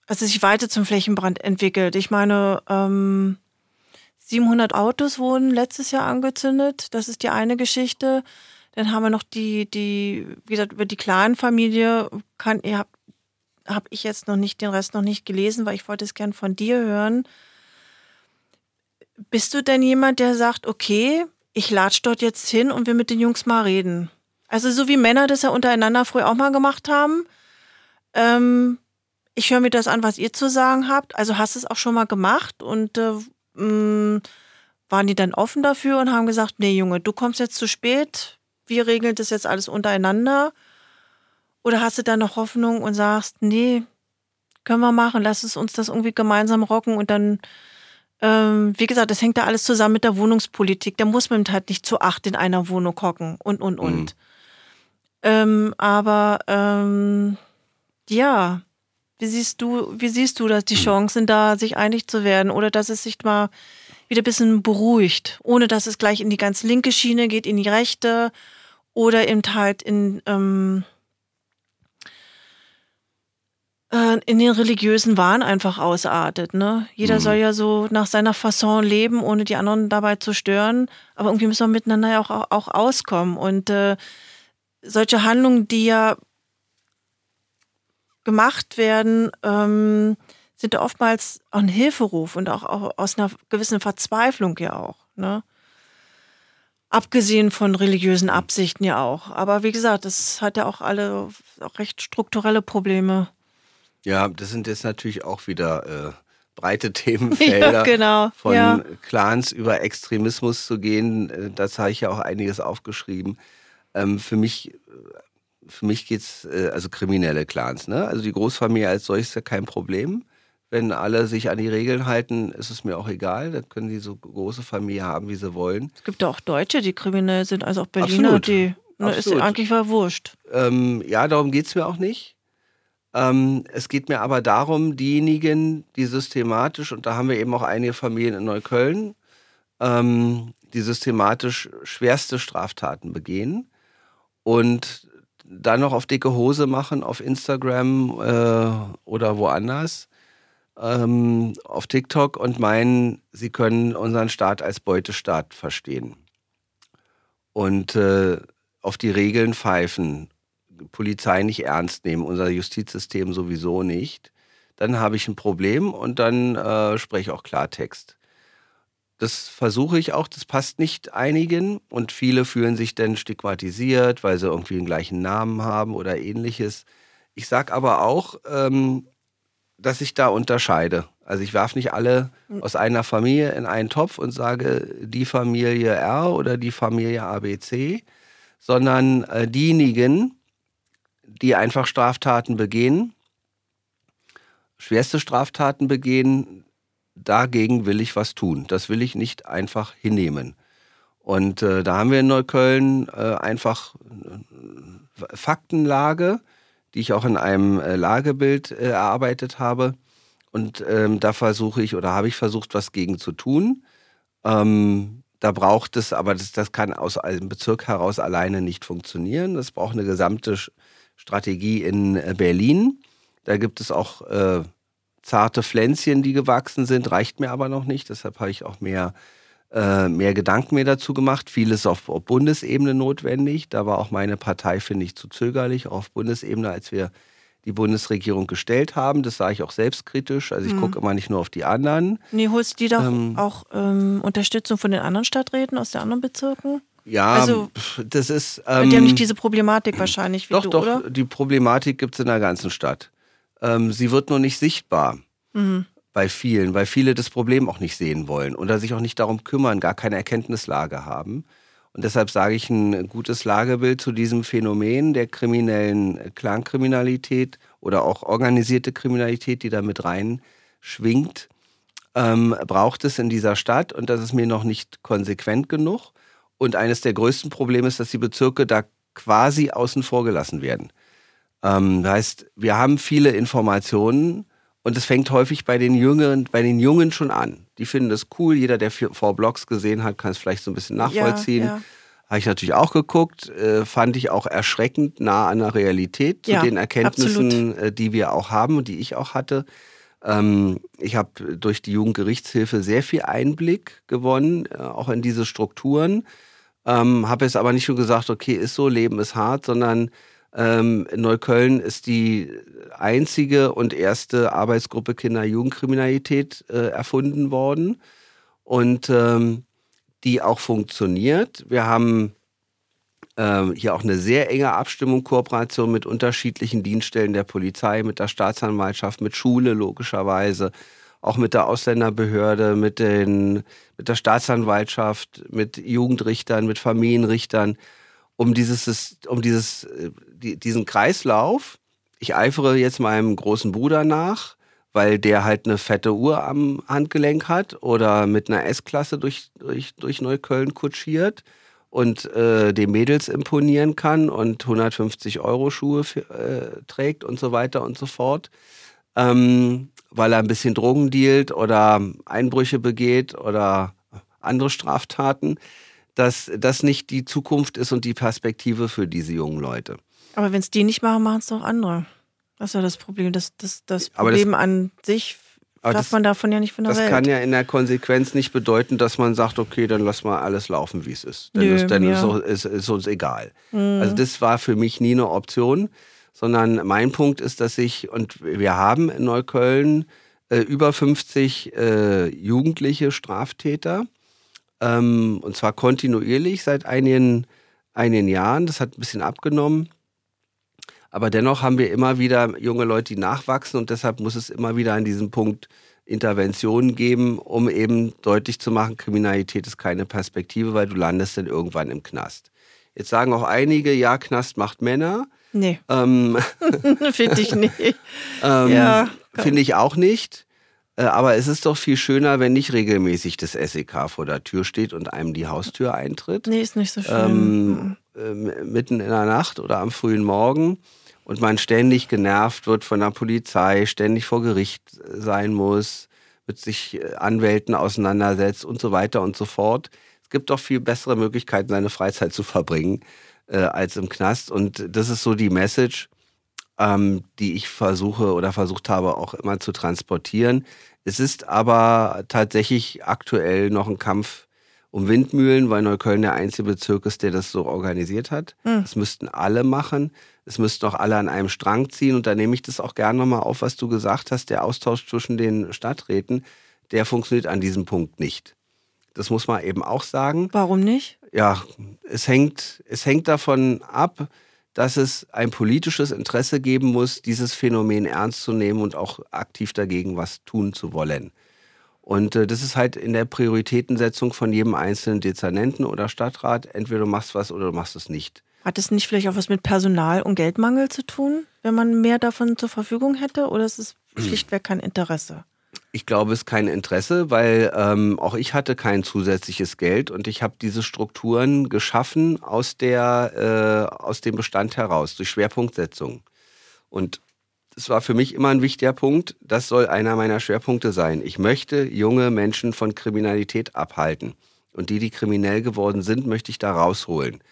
also sich weiter zum Flächenbrand entwickelt? Ich meine, 700 ähm, Autos wurden letztes Jahr angezündet, das ist die eine Geschichte. Dann haben wir noch die, die, wie gesagt, über die Clan-Familie, kann, ihr habt habe ich jetzt noch nicht, den Rest noch nicht gelesen, weil ich wollte es gern von dir hören. Bist du denn jemand, der sagt, okay, ich latsch dort jetzt hin und will mit den Jungs mal reden? Also so wie Männer das ja untereinander früher auch mal gemacht haben. Ähm, ich höre mir das an, was ihr zu sagen habt. Also hast du es auch schon mal gemacht und äh, mm, waren die dann offen dafür und haben gesagt, nee Junge, du kommst jetzt zu spät, wir regeln das jetzt alles untereinander. Oder hast du da noch Hoffnung und sagst, nee, können wir machen, lass es uns das irgendwie gemeinsam rocken und dann, ähm, wie gesagt, das hängt da alles zusammen mit der Wohnungspolitik. Da muss man halt nicht zu acht in einer Wohnung hocken und, und, und. Mhm. Ähm, aber ähm, ja, wie siehst du, wie siehst du das, die Chancen da, sich einig zu werden oder dass es sich mal wieder ein bisschen beruhigt, ohne dass es gleich in die ganz linke Schiene geht, in die rechte oder eben halt in, ähm, äh, in den religiösen Wahn einfach ausartet. Ne? Jeder mhm. soll ja so nach seiner Fasson leben, ohne die anderen dabei zu stören. Aber irgendwie müssen wir miteinander ja auch, auch auskommen. Und äh, solche Handlungen, die ja gemacht werden, ähm, sind oftmals auch ein Hilferuf und auch, auch, aus einer gewissen Verzweiflung ja auch. Ne? Abgesehen von religiösen Absichten ja auch. Aber wie gesagt, das hat ja auch alle auch recht strukturelle Probleme. Ja, das sind jetzt natürlich auch wieder äh, breite [LAUGHS] Themenfelder. Ja, genau. Von ja. Clans über Extremismus zu gehen, äh, das habe ich ja auch einiges aufgeschrieben. Ähm, für mich, äh, für mich geht es, äh, also kriminelle Clans, ne? Also die Großfamilie als solches ist ja kein Problem. Wenn alle sich an die Regeln halten, ist es mir auch egal. Dann können die so große Familie haben, wie sie wollen. Es gibt ja auch Deutsche, die kriminell sind, also auch Berliner, Absolut. die ne, ist eigentlich verwurscht. Ähm, ja, darum geht es mir auch nicht. Ähm, es geht mir aber darum, diejenigen, die systematisch, und da haben wir eben auch einige Familien in Neukölln, ähm, die systematisch schwerste Straftaten begehen und dann noch auf dicke Hose machen auf Instagram äh, oder woanders, ähm, auf TikTok und meinen, sie können unseren Staat als Beutestaat verstehen. Und äh, auf die Regeln pfeifen Polizei nicht ernst nehmen, unser Justizsystem sowieso nicht, dann habe ich ein Problem und dann äh, spreche ich auch Klartext. Das versuche ich auch, das passt nicht einigen und viele fühlen sich dann stigmatisiert, weil sie irgendwie den gleichen Namen haben oder ähnliches. Ich sage aber auch, ähm, dass ich da unterscheide. Also ich werfe nicht alle hm. aus einer Familie in einen Topf und sage die Familie R oder die Familie ABC, sondern äh, diejenigen, die einfach Straftaten begehen, schwerste Straftaten begehen, dagegen will ich was tun. Das will ich nicht einfach hinnehmen. Und äh, da haben wir in Neukölln äh, einfach äh, Faktenlage, die ich auch in einem äh, Lagebild äh, erarbeitet habe. Und ähm, da versuche ich oder habe ich versucht, was gegen zu tun. Ähm, da braucht es, aber das, das kann aus einem Bezirk heraus alleine nicht funktionieren. Das braucht eine gesamte Strategie in äh, Berlin. Da gibt es auch äh, zarte Pflänzchen, die gewachsen sind, reicht mir aber noch nicht. Deshalb habe ich auch mehr, äh, mehr Gedanken mir dazu gemacht. Vieles auf, auf Bundesebene notwendig. Da war auch meine Partei, finde ich, zu zögerlich, auch auf Bundesebene, als wir die Bundesregierung gestellt haben. Das sage ich auch selbstkritisch. Also ich hm. gucke immer nicht nur auf die anderen. Nee, holst du dir doch ähm, auch ähm, Unterstützung von den anderen Stadträten aus den anderen Bezirken? Ja, also, das ist. Ähm, die haben nicht diese Problematik wahrscheinlich wie doch, du, doch, oder? Die Problematik gibt es in der ganzen Stadt. Ähm, sie wird nur nicht sichtbar mhm. bei vielen, weil viele das Problem auch nicht sehen wollen oder sich auch nicht darum kümmern, gar keine Erkenntnislage haben. Und deshalb sage ich ein gutes Lagebild zu diesem Phänomen der kriminellen Clankriminalität oder auch organisierte Kriminalität, die da mit reinschwingt, ähm, braucht es in dieser Stadt und das ist mir noch nicht konsequent genug. Und eines der größten Probleme ist, dass die Bezirke da quasi außen vor gelassen werden. Ähm, das heißt, wir haben viele Informationen und es fängt häufig bei den Jüngeren, bei den Jungen schon an. Die finden das cool. Jeder, der vor Blogs gesehen hat, kann es vielleicht so ein bisschen nachvollziehen. Ja, ja. Habe ich natürlich auch geguckt, äh, fand ich auch erschreckend nah an der Realität zu ja, den Erkenntnissen, äh, die wir auch haben und die ich auch hatte. Ähm, ich habe durch die Jugendgerichtshilfe sehr viel Einblick gewonnen, äh, auch in diese Strukturen. Ähm, habe jetzt aber nicht nur gesagt, okay, ist so, Leben ist hart, sondern Ähm, in Neukölln ist die einzige und erste Arbeitsgruppe Kinder-Jugendkriminalität äh, erfunden worden und ähm, die auch funktioniert. Wir haben ähm, hier auch eine sehr enge Abstimmung, Kooperation mit unterschiedlichen Dienststellen der Polizei, mit der Staatsanwaltschaft, mit Schule logischerweise, auch mit der Ausländerbehörde, mit, den, mit der Staatsanwaltschaft, mit Jugendrichtern, mit Familienrichtern, um dieses, um dieses, äh, diesen Kreislauf. Ich eifere jetzt meinem großen Bruder nach, weil der halt eine fette Uhr am Handgelenk hat oder mit einer S-Klasse durch, durch, durch Neukölln kutschiert und äh, den Mädels imponieren kann und 150 Euro Schuhe für, äh, trägt und so weiter und so fort, ähm, weil er ein bisschen Drogen dealt oder Einbrüche begeht oder andere Straftaten, dass das nicht die Zukunft ist und die Perspektive für diese jungen Leute. Aber wenn es die nicht machen, machen es doch andere. Das ist ja das Problem. Das, das, das Problem das, an sich darf das, man davon ja nicht von der das Welt. Das kann ja in der Konsequenz nicht bedeuten, dass man sagt, okay, dann lass mal alles laufen, wie es ist. Denn, Nö, ist, denn ja. ist, ist, ist, uns egal. Mhm. Also das war für mich nie eine Option, sondern mein Punkt ist, dass ich, und wir haben in Neukölln äh, über 50 äh, jugendliche Straftäter, ähm, und zwar kontinuierlich seit einigen, einigen Jahren. Das hat ein bisschen abgenommen. Aber dennoch haben wir immer wieder junge Leute, die nachwachsen und deshalb muss es immer wieder an diesem Punkt Interventionen geben, um eben deutlich zu machen, Kriminalität ist keine Perspektive, weil du landest dann irgendwann im Knast. Jetzt sagen auch einige, ja, Knast macht Männer. Nee. Ähm, [LAUGHS] Finde ich nicht. [LAUGHS] ähm, ja, Finde ich auch nicht. Äh, aber es ist doch viel schöner, wenn nicht regelmäßig das SEK vor der Tür steht und einem die Haustür eintritt. Nee, ist nicht so schön. Ähm, äh, mitten in der Nacht oder am frühen Morgen und man ständig genervt wird von der Polizei, ständig vor Gericht sein muss, mit sich äh, Anwälten auseinandersetzt und so weiter und so fort. Es gibt doch viel bessere Möglichkeiten, seine Freizeit zu verbringen äh, als im Knast. Und das ist so die Message, ähm, die ich versuche oder versucht habe auch immer zu transportieren. Es ist aber tatsächlich aktuell noch ein Kampf um Windmühlen, weil Neukölln der einzige Bezirk ist, der das so organisiert hat. Mhm. Das müssten alle machen. Es müssten auch alle an einem Strang ziehen. Und da nehme ich das auch gerne nochmal auf, was du gesagt hast. Der Austausch zwischen den Stadträten, der funktioniert an diesem Punkt nicht. Das muss man eben auch sagen. Warum nicht? Ja, es hängt, es hängt davon ab, dass es ein politisches Interesse geben muss, dieses Phänomen ernst zu nehmen und auch aktiv dagegen was tun zu wollen. Und äh, das ist halt in der Prioritätensetzung von jedem einzelnen Dezernenten oder Stadtrat. Entweder du machst was oder du machst es nicht. Hat es nicht vielleicht auch was mit Personal- und Geldmangel zu tun, wenn man mehr davon zur Verfügung hätte? Oder ist es schlichtweg kein Interesse? Ich glaube, es ist kein Interesse, weil ähm, auch ich hatte kein zusätzliches Geld und ich habe diese Strukturen geschaffen aus, der, äh, aus dem Bestand heraus, durch Schwerpunktsetzung. Und das war für mich immer ein wichtiger Punkt. Das soll einer meiner Schwerpunkte sein. Ich möchte junge Menschen von Kriminalität abhalten. Und die, die kriminell geworden sind, möchte ich da rausholen.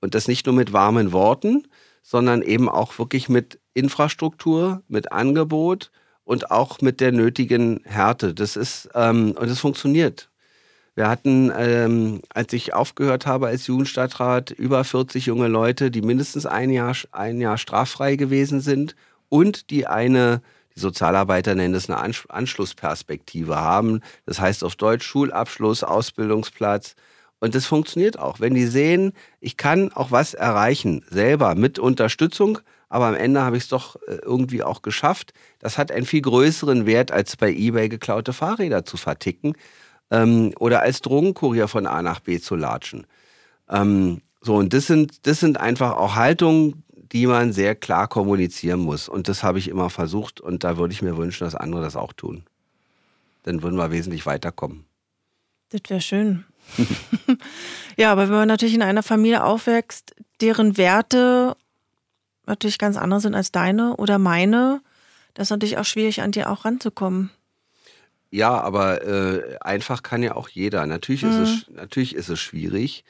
Und das nicht nur mit warmen Worten, sondern eben auch wirklich mit Infrastruktur, mit Angebot und auch mit der nötigen Härte. Das ist, ähm, und es funktioniert. Wir hatten, ähm, als ich aufgehört habe als Jugendstadtrat, über 40 junge Leute, die mindestens ein Jahr, ein Jahr straffrei gewesen sind und die eine, die Sozialarbeiter nennen es eine Anschlussperspektive haben. Das heißt auf Deutsch Schulabschluss, Ausbildungsplatz. Und das funktioniert auch. Wenn die sehen, ich kann auch was erreichen, selber mit Unterstützung, aber am Ende habe ich es doch äh, irgendwie auch geschafft. Das hat einen viel größeren Wert, als bei eBay geklaute Fahrräder zu verticken ähm, oder als Drogenkurier von A nach B zu latschen. Ähm, so, und das sind, das sind einfach auch Haltungen, die man sehr klar kommunizieren muss. Und das habe ich immer versucht und da würde ich mir wünschen, dass andere das auch tun. Dann würden wir wesentlich weiterkommen. Das wäre schön. [LAUGHS] ja, aber wenn man natürlich in einer Familie aufwächst, deren Werte natürlich ganz andere sind als deine oder meine, das ist natürlich auch schwierig, an dir auch ranzukommen. Ja, aber äh, einfach kann ja auch jeder. Natürlich, mhm. ist, es, mhm. natürlich ist es schwierig.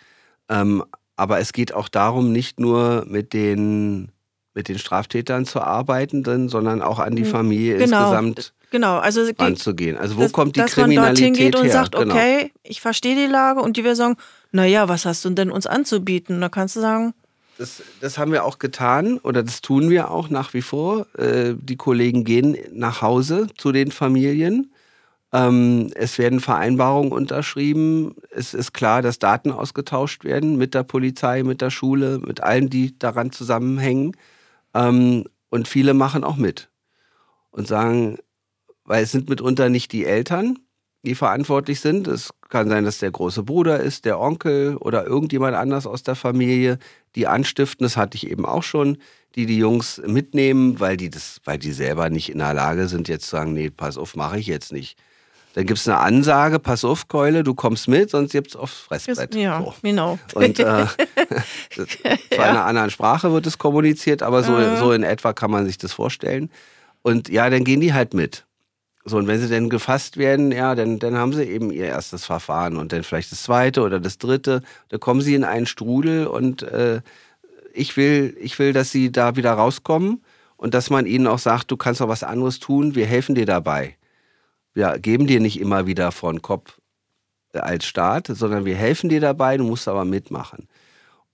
Ähm, aber es geht auch darum, nicht nur mit den, mit den Straftätern zu arbeiten, sondern auch an die mhm. Familie genau. insgesamt genau. also anzugehen. Also wo das, kommt die dass Kriminalität man dorthin geht und her? sagt, genau. okay, ich verstehe die Lage und die wir sagen, naja, was hast du denn uns anzubieten? Und da kannst du sagen, Das, das haben wir auch getan oder das tun wir auch nach wie vor. Äh, die Kollegen gehen nach Hause zu den Familien. Ähm, es werden Vereinbarungen unterschrieben. Es ist klar, dass Daten ausgetauscht werden mit der Polizei, mit der Schule, mit allen, die daran zusammenhängen. Ähm, und viele machen auch mit und sagen, weil es sind mitunter nicht die Eltern, die verantwortlich sind. Es kann sein, dass der große Bruder ist, der Onkel oder irgendjemand anders aus der Familie, die anstiften. Das hatte ich eben auch schon, die die Jungs mitnehmen, weil die das, weil die selber nicht in der Lage sind, jetzt zu sagen, nee, pass auf, mache ich jetzt nicht. Dann gibt es eine Ansage, pass auf, Keule, du kommst mit, sonst gibt's aufs Fressbrett. Ja, so. genau. Und äh, [LAUGHS] [LAUGHS] in einer anderen Sprache wird es kommuniziert, aber so, äh. so in etwa kann man sich das vorstellen. Und ja, dann gehen die halt mit. So, und wenn sie dann gefasst werden, ja, dann, dann haben sie eben ihr erstes Verfahren und dann vielleicht das zweite oder das dritte. Da kommen sie in einen Strudel und äh, ich, will, ich will, dass sie da wieder rauskommen und dass man ihnen auch sagt, du kannst auch was anderes tun, wir helfen dir dabei. Wir geben dir nicht immer wieder vor den Kopf äh, als Staat, sondern wir helfen dir dabei, du musst aber mitmachen.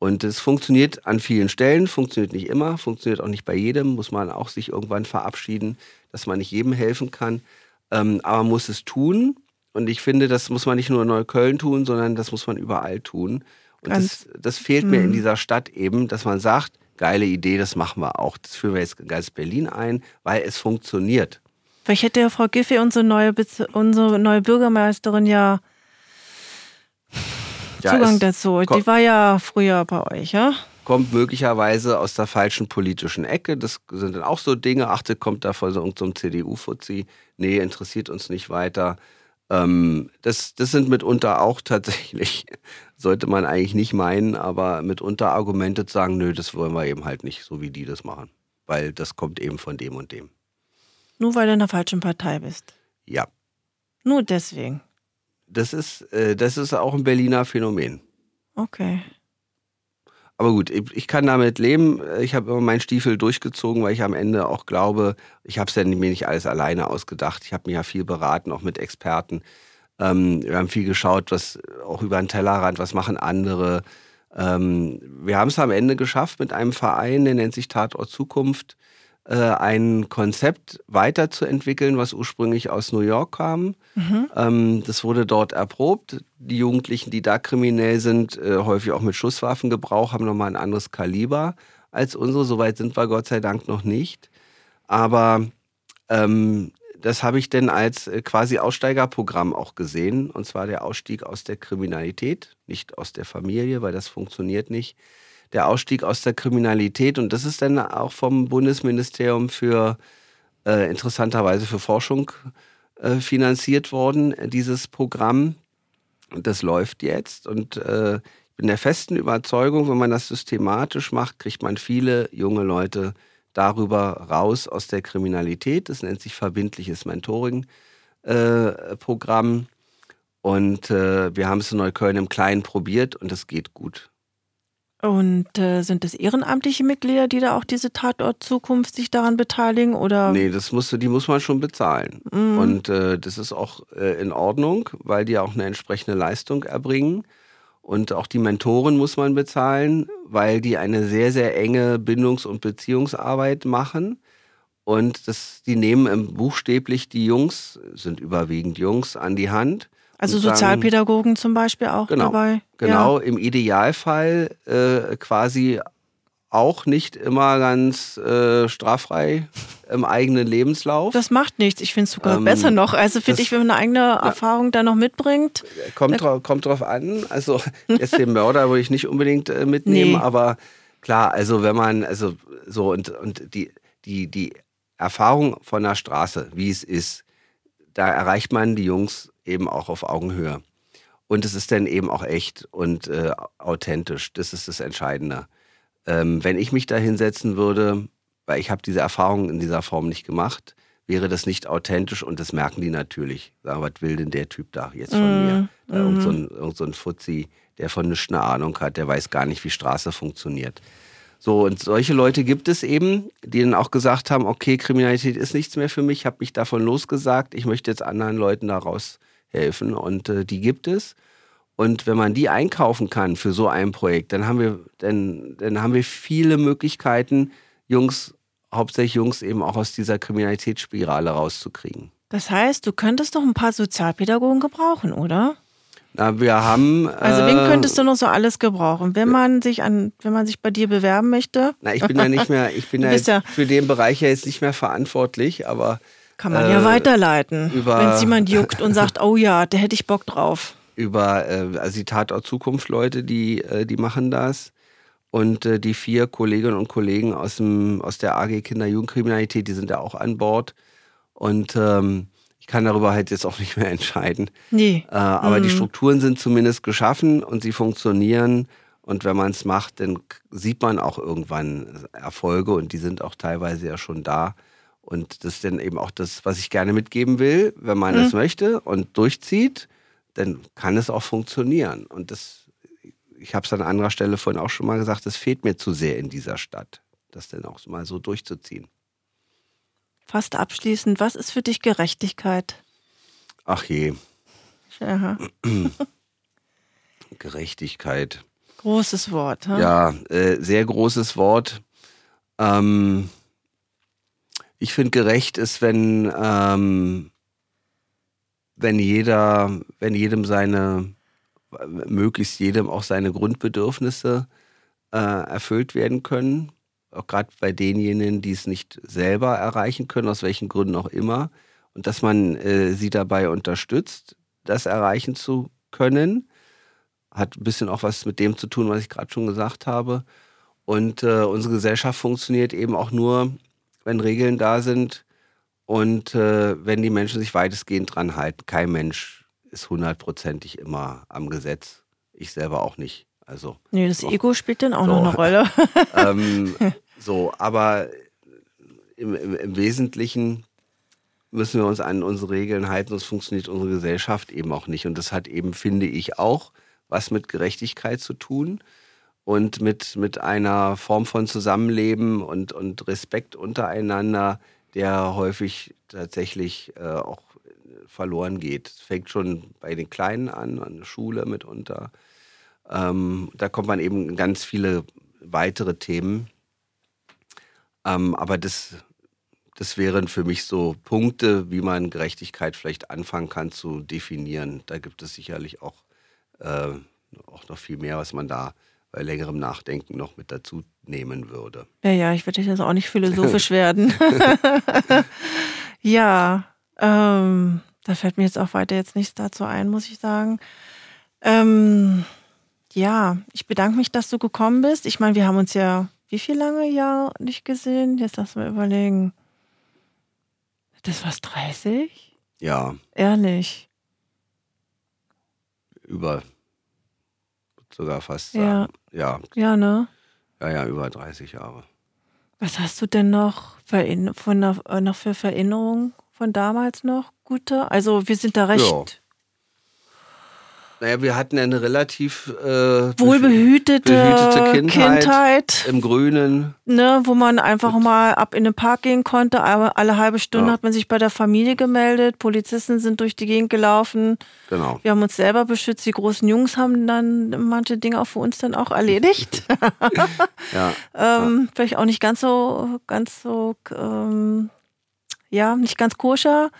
Und es funktioniert an vielen Stellen, funktioniert nicht immer, funktioniert auch nicht bei jedem, muss man auch sich irgendwann verabschieden, dass man nicht jedem helfen kann. Ähm, aber man muss es tun. Und ich finde, das muss man nicht nur in Neukölln tun, sondern das muss man überall tun. Und das, das, fehlt mir in mhm. dieser Stadt eben, dass man sagt, geile Idee, das machen wir auch. Das führen wir jetzt in ganz Berlin ein, weil es funktioniert. Vielleicht hätte ja Frau Giffey, unsere neue, unsere neue Bürgermeisterin, ja, ja Zugang dazu. Die war ja früher bei euch, ja? Kommt möglicherweise aus der falschen politischen Ecke. Das sind dann auch so Dinge. Achte, kommt da von so einem CDU-Fuzzi. Nee, interessiert uns nicht weiter. Ähm, das, das sind mitunter auch [LAUGHS] tatsächlich, sollte man eigentlich nicht meinen, aber mitunter Argumente zu sagen, nö, das wollen wir eben halt nicht, so wie die das machen. Weil das kommt eben von dem und dem. Nur weil du in der falschen Partei bist. Ja. Nur deswegen. Das ist, äh, das ist auch ein Berliner Phänomen. Okay. Aber gut, ich kann damit leben. Ich habe immer meinen Stiefel durchgezogen, weil ich am Ende auch glaube, ich habe es ja mir nicht alles alleine ausgedacht. Ich habe mir ja viel beraten, auch mit Experten. Ähm, wir haben viel geschaut, was auch über den Tellerrand, was machen andere. Ähm, wir haben es am Ende geschafft mit einem Verein, der nennt sich Tatort Zukunft, äh, ein Konzept weiterzuentwickeln, was ursprünglich aus New York kam. Mhm. Ähm, das wurde dort erprobt. Die Jugendlichen, die da kriminell sind, äh, häufig auch mit Schusswaffengebrauch, haben nochmal ein anderes Kaliber als unsere. Soweit sind wir Gott sei Dank noch nicht. Aber ähm, das habe ich denn als äh, quasi Aussteigerprogramm auch gesehen. Und zwar der Ausstieg aus der Kriminalität, nicht aus der Familie, weil das funktioniert nicht der Ausstieg aus der Kriminalität. Und das ist dann auch vom Bundesministerium für äh, interessanterweise für Forschung äh, finanziert worden, dieses Programm. Das läuft jetzt. Und äh, ich bin der festen Überzeugung, wenn man das systematisch macht, kriegt man viele junge Leute darüber raus aus der Kriminalität. Das nennt sich verbindliches Mentoring-Programm. Äh, und äh, wir haben es in Neukölln im Kleinen probiert und es geht gut. Und äh, sind es ehrenamtliche Mitglieder, die da auch diese Tatort Zukunft sich daran beteiligen? Oder? Nee, das musst du, die muss man schon bezahlen. Mhm. Und äh, das ist auch äh, in Ordnung, weil die auch eine entsprechende Leistung erbringen. Und auch die Mentoren muss man bezahlen, weil die eine sehr, sehr enge Bindungs- und Beziehungsarbeit machen. Und das, die nehmen buchstäblich die Jungs, sind überwiegend Jungs, an die Hand also Sozialpädagogen zum Beispiel auch genau, dabei? Genau, ja. im Idealfall äh, quasi auch nicht immer ganz äh, straffrei im eigenen Lebenslauf. Das macht nichts. Ich finde es sogar ähm, besser noch. Also finde ich, wenn man eine eigene ja, Erfahrung da noch mitbringt. Kommt, drauf, kommt drauf an. Also [LAUGHS] jetzt den Mörder würde ich nicht unbedingt äh, mitnehmen, nee. aber klar, also wenn man, also so und, und die, die, die Erfahrung von der Straße, wie es ist, da erreicht man die Jungs eben auch auf Augenhöhe. Und es ist dann eben auch echt und äh, authentisch. Das ist das Entscheidende. Ähm, wenn ich mich da hinsetzen würde, weil ich habe diese Erfahrung in dieser Form nicht gemacht, wäre das nicht authentisch und das merken die natürlich. Sagen, was will denn der Typ da jetzt von mm, mir? Da mm. Irgend, so ein, irgend so ein Fuzzi, der von nichts eine Ahnung hat, der weiß gar nicht, wie Straße funktioniert. So, und solche Leute gibt es eben, die dann auch gesagt haben, okay, Kriminalität ist nichts mehr für mich, habe mich davon losgesagt, ich möchte jetzt anderen Leuten daraus helfen und äh, die gibt es. Und wenn man die einkaufen kann für so ein Projekt, dann haben wir, dann, dann haben wir viele Möglichkeiten, Jungs, hauptsächlich Jungs eben auch aus dieser Kriminalitätsspirale rauszukriegen. Das heißt, du könntest doch ein paar Sozialpädagogen gebrauchen, oder? Na, wir haben. Also wen könntest du noch so alles gebrauchen, wenn man sich an, wenn man sich bei dir bewerben möchte? Na, ich bin ja nicht mehr, ich [LAUGHS] bin ja, für den Bereich ja jetzt nicht mehr verantwortlich, aber kann man äh, ja weiterleiten, wenn es jemand juckt und sagt, [LAUGHS] oh ja, da hätte ich Bock drauf. Über äh, also die Tatort Zukunft Leute, die äh, die machen das und äh, die vier Kolleginnen und Kollegen aus dem aus der AG Kinder Jugendkriminalität, die sind da auch an Bord und ähm, kann darüber halt jetzt auch nicht mehr entscheiden. Nee. Äh, aber mhm. die Strukturen sind zumindest geschaffen und sie funktionieren. Und wenn man es macht, dann sieht man auch irgendwann Erfolge und die sind auch teilweise ja schon da. Und das ist dann eben auch das, was ich gerne mitgeben will. Wenn man mhm. möchte und durchzieht, dann kann es auch funktionieren. Und das, ich habe es an anderer Stelle vorhin auch schon mal gesagt, das fehlt mir zu sehr in dieser Stadt, das dann auch mal so durchzuziehen fast abschließend, was ist für dich Gerechtigkeit? Ach je. Ja. [CLEARS THROAT] Gerechtigkeit. Großes Wort. Ha? Ja, äh, sehr großes Wort. Ähm, ich finde, gerecht ist, wenn, ähm, wenn jeder, wenn jedem seine, möglichst jedem auch seine Grundbedürfnisse äh, erfüllt werden können auch gerade bei denjenigen, die es nicht selber erreichen können, aus welchen Gründen auch immer, und dass man äh, sie dabei unterstützt, das erreichen zu können. Hat ein bisschen auch was mit dem zu tun, was ich gerade schon gesagt habe. Und äh, unsere Gesellschaft funktioniert eben auch nur, wenn Regeln da sind und äh, wenn die Menschen sich weitestgehend dran halten. Kein Mensch ist hundertprozentig immer am Gesetz. Ich selber auch nicht. Also, nee, das doch. Ego spielt dann auch so. noch eine Rolle. [LAUGHS] [LAUGHS] ähm, so, aber im, im, im, Wesentlichen müssen wir uns an unsere Regeln halten, sonst funktioniert unsere Gesellschaft eben auch nicht. Und das hat eben, finde ich, auch was mit Gerechtigkeit zu tun und mit, mit einer Form von Zusammenleben und, und Respekt untereinander, der häufig tatsächlich äh, auch verloren geht. Es fängt schon bei den Kleinen an, an der Schule mitunter. Ähm, da kommt man eben ganz viele weitere Themen. Ähm, aber das, das wären für mich so Punkte, wie man Gerechtigkeit vielleicht anfangen kann zu definieren. Da gibt es sicherlich auch, äh, auch noch viel mehr, was man da bei längerem Nachdenken noch mit dazu nehmen würde. Ja, ja, ich würde jetzt auch nicht philosophisch [LAUGHS] werden. [LAUGHS] ja, ähm, da fällt mir jetzt auch weiter jetzt nichts dazu ein, muss ich sagen. Ähm, ja, ich bedanke mich, dass du gekommen bist. Ich meine, wir haben uns ja wie viel lange Jahre nicht gesehen? Jetzt lass mal überlegen. Das war's 30? Ja. Ehrlich. Über sogar fast ja. Ja. Ja, ne? Ja, ja, über 30 Jahre. Was hast du denn noch für, von, äh, noch für Erinnerungen von damals noch? Gute? Also wir sind da recht. Ja. Naja, wir hatten eine relativ äh, wohlbehütete behütete Kindheit, Kindheit, im Grünen. Ne, wo man einfach mal ab in den Park gehen konnte. Aber alle halbe Stunde ja. hat man sich bei der Familie gemeldet. Polizisten sind durch die Gegend gelaufen. Genau. Wir haben uns selber beschützt. Die großen Jungs haben dann manche Dinge auch für uns dann auch erledigt. [LAUGHS] ja. ähm, ja. Vielleicht auch nicht ganz so, ganz so, ähm, ja, nicht ganz koscher.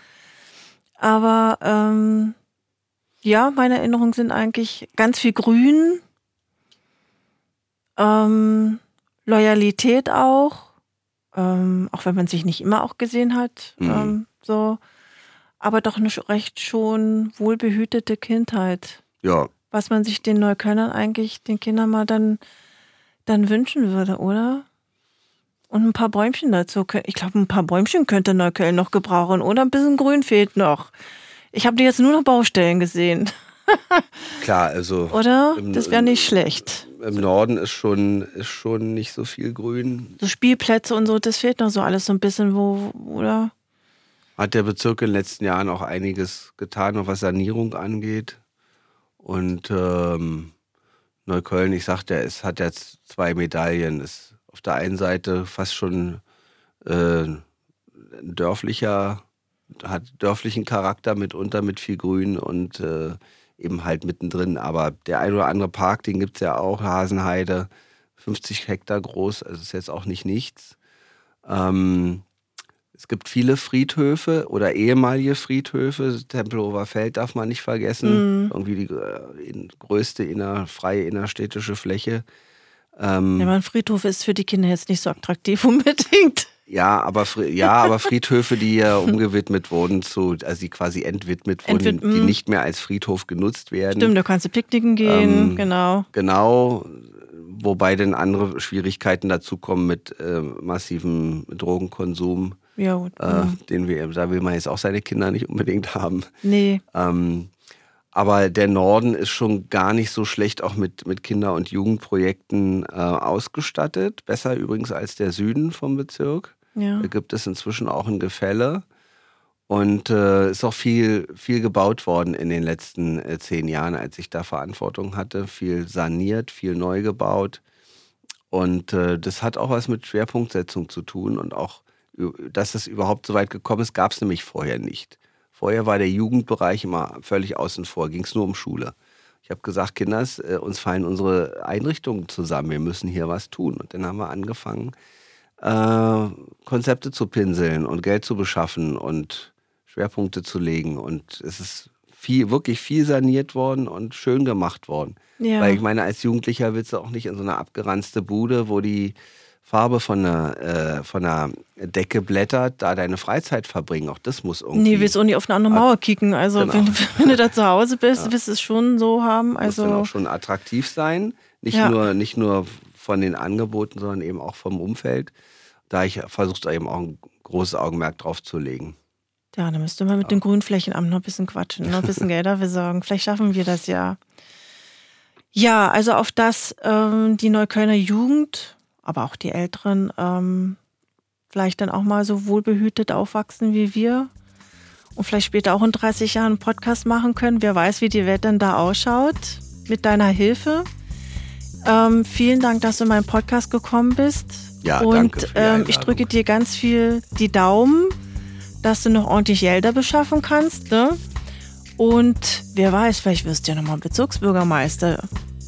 Aber ähm, ja, meine Erinnerungen sind eigentlich ganz viel Grün, ähm, Loyalität auch, ähm, auch wenn man sich nicht immer auch gesehen hat, mhm. ähm, so, aber doch eine recht schon wohlbehütete Kindheit. Ja. Was man sich den Neuköllnern eigentlich, den Kindern mal dann, dann wünschen würde, oder? Und ein paar Bäumchen dazu. Ich glaube, ein paar Bäumchen könnte Neukölln noch gebrauchen, oder? Ein bisschen Grün fehlt noch. Ich habe die jetzt nur noch Baustellen gesehen. [LAUGHS] Klar, also. Oder? Im, das wäre nicht schlecht. Im Norden ist schon, ist schon nicht so viel Grün. So Spielplätze und so, das fehlt noch so alles so ein bisschen, wo, oder? Hat der Bezirk in den letzten Jahren auch einiges getan, was Sanierung angeht. Und ähm, Neukölln, ich sagte, es hat jetzt zwei Medaillen. Ist auf der einen Seite fast schon äh, ein dörflicher hat dörflichen Charakter mitunter mit viel Grün und äh, eben halt mittendrin. Aber der ein oder andere Park, den gibt es ja auch, Hasenheide, 50 Hektar groß, also ist jetzt auch nicht nichts. Ähm, es gibt viele Friedhöfe oder ehemalige Friedhöfe. Tempelhofer Feld darf man nicht vergessen. Mhm. Irgendwie die äh, größte inner, freie innerstädtische Fläche. Ähm, ja, mein Friedhof ist für die Kinder jetzt nicht so attraktiv [LAUGHS] unbedingt. Ja, aber, ja, aber Friedhöfe, die ja [LAUGHS] umgewidmet wurden, zu, also die quasi entwidmet wurden, Entwid die nicht mehr als Friedhof genutzt werden. Stimmt, da kannst du picknicken gehen, ähm, genau. Genau, wobei dann andere Schwierigkeiten dazukommen mit äh, massivem Drogenkonsum. Ja, gut. Äh, mhm. den wir, da will man jetzt auch seine Kinder nicht unbedingt haben. Nee. Ähm, aber der Norden ist schon gar nicht so schlecht auch mit, mit Kinder- und Jugendprojekten äh, ausgestattet. Besser übrigens als der Süden vom Bezirk. Ja. Da gibt es inzwischen auch ein Gefälle. Und äh, ist auch viel, viel gebaut worden in den letzten äh, zehn Jahren, als ich da Verantwortung hatte. Viel saniert, viel neu gebaut. Und äh, das hat auch was mit Schwerpunktsetzung zu tun. Und auch, dass es überhaupt so weit gekommen ist, gab es nämlich vorher nicht. Vorher war der Jugendbereich immer völlig außen vor, ging es nur um Schule. Ich habe gesagt, Kinders, äh, uns fallen unsere Einrichtungen zusammen, wir müssen hier was tun. Und dann haben wir angefangen, äh, Konzepte zu pinseln und Geld zu beschaffen und Schwerpunkte zu legen. Und es ist viel, wirklich viel saniert worden und schön gemacht worden. Ja. Weil ich meine, als Jugendlicher willst du auch nicht in so eine abgeranzte Bude, wo die Farbe von einer, äh, von einer Decke blättert, da deine Freizeit verbringen. Auch das muss irgendwie. Nee, willst auch nicht auf eine andere Mauer kicken. Also genau. wenn, wenn, du da zu Hause bist, ja. willst du es schon so haben. Also muss dann auch schon attraktiv sein. Nicht, ja. nur, nicht nur von den Angeboten, sondern eben auch vom Umfeld. Da ich versucht eben auch ein großes Augenmerk drauf zu legen. Ja, da müsste man mit ja. dem Grünflächenamt noch ein bisschen quatschen, noch ein bisschen [LAUGHS] Geld dafür sorgen. Vielleicht schaffen wir das ja. Ja, also auf das ähm, die Neuköllner Jugend aber auch die Älteren ähm, vielleicht dann auch mal so wohlbehütet aufwachsen wie wir und vielleicht später auch in 30 Jahren einen Podcast machen können. Wer weiß, wie die Welt dann da ausschaut mit deiner Hilfe. Ähm, vielen Dank, dass du in meinen Podcast gekommen bist. Ja, und danke ähm, ich drücke dir ganz viel die Daumen, dass du noch ordentlich Gelder beschaffen kannst. Ne? Und wer weiß, vielleicht wirst du ja nochmal Bezirksbürgermeister.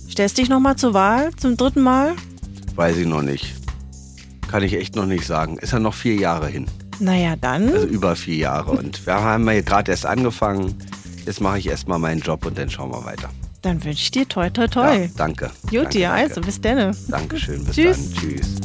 Stellst dich nochmal zur Wahl zum dritten Mal? Weiß ich noch nicht. Kann ich echt noch nicht sagen. Ist ja noch vier Jahre hin. Naja, dann. Also über vier Jahre. Und [LAUGHS] wir haben ja gerade erst angefangen. Jetzt mache ich erstmal meinen Job und dann schauen wir weiter. Dann wünsche ich dir toi toi toi. Ja, danke. Juti, danke, also bis dann. Dankeschön, bis Tschüss. dann. Tschüss.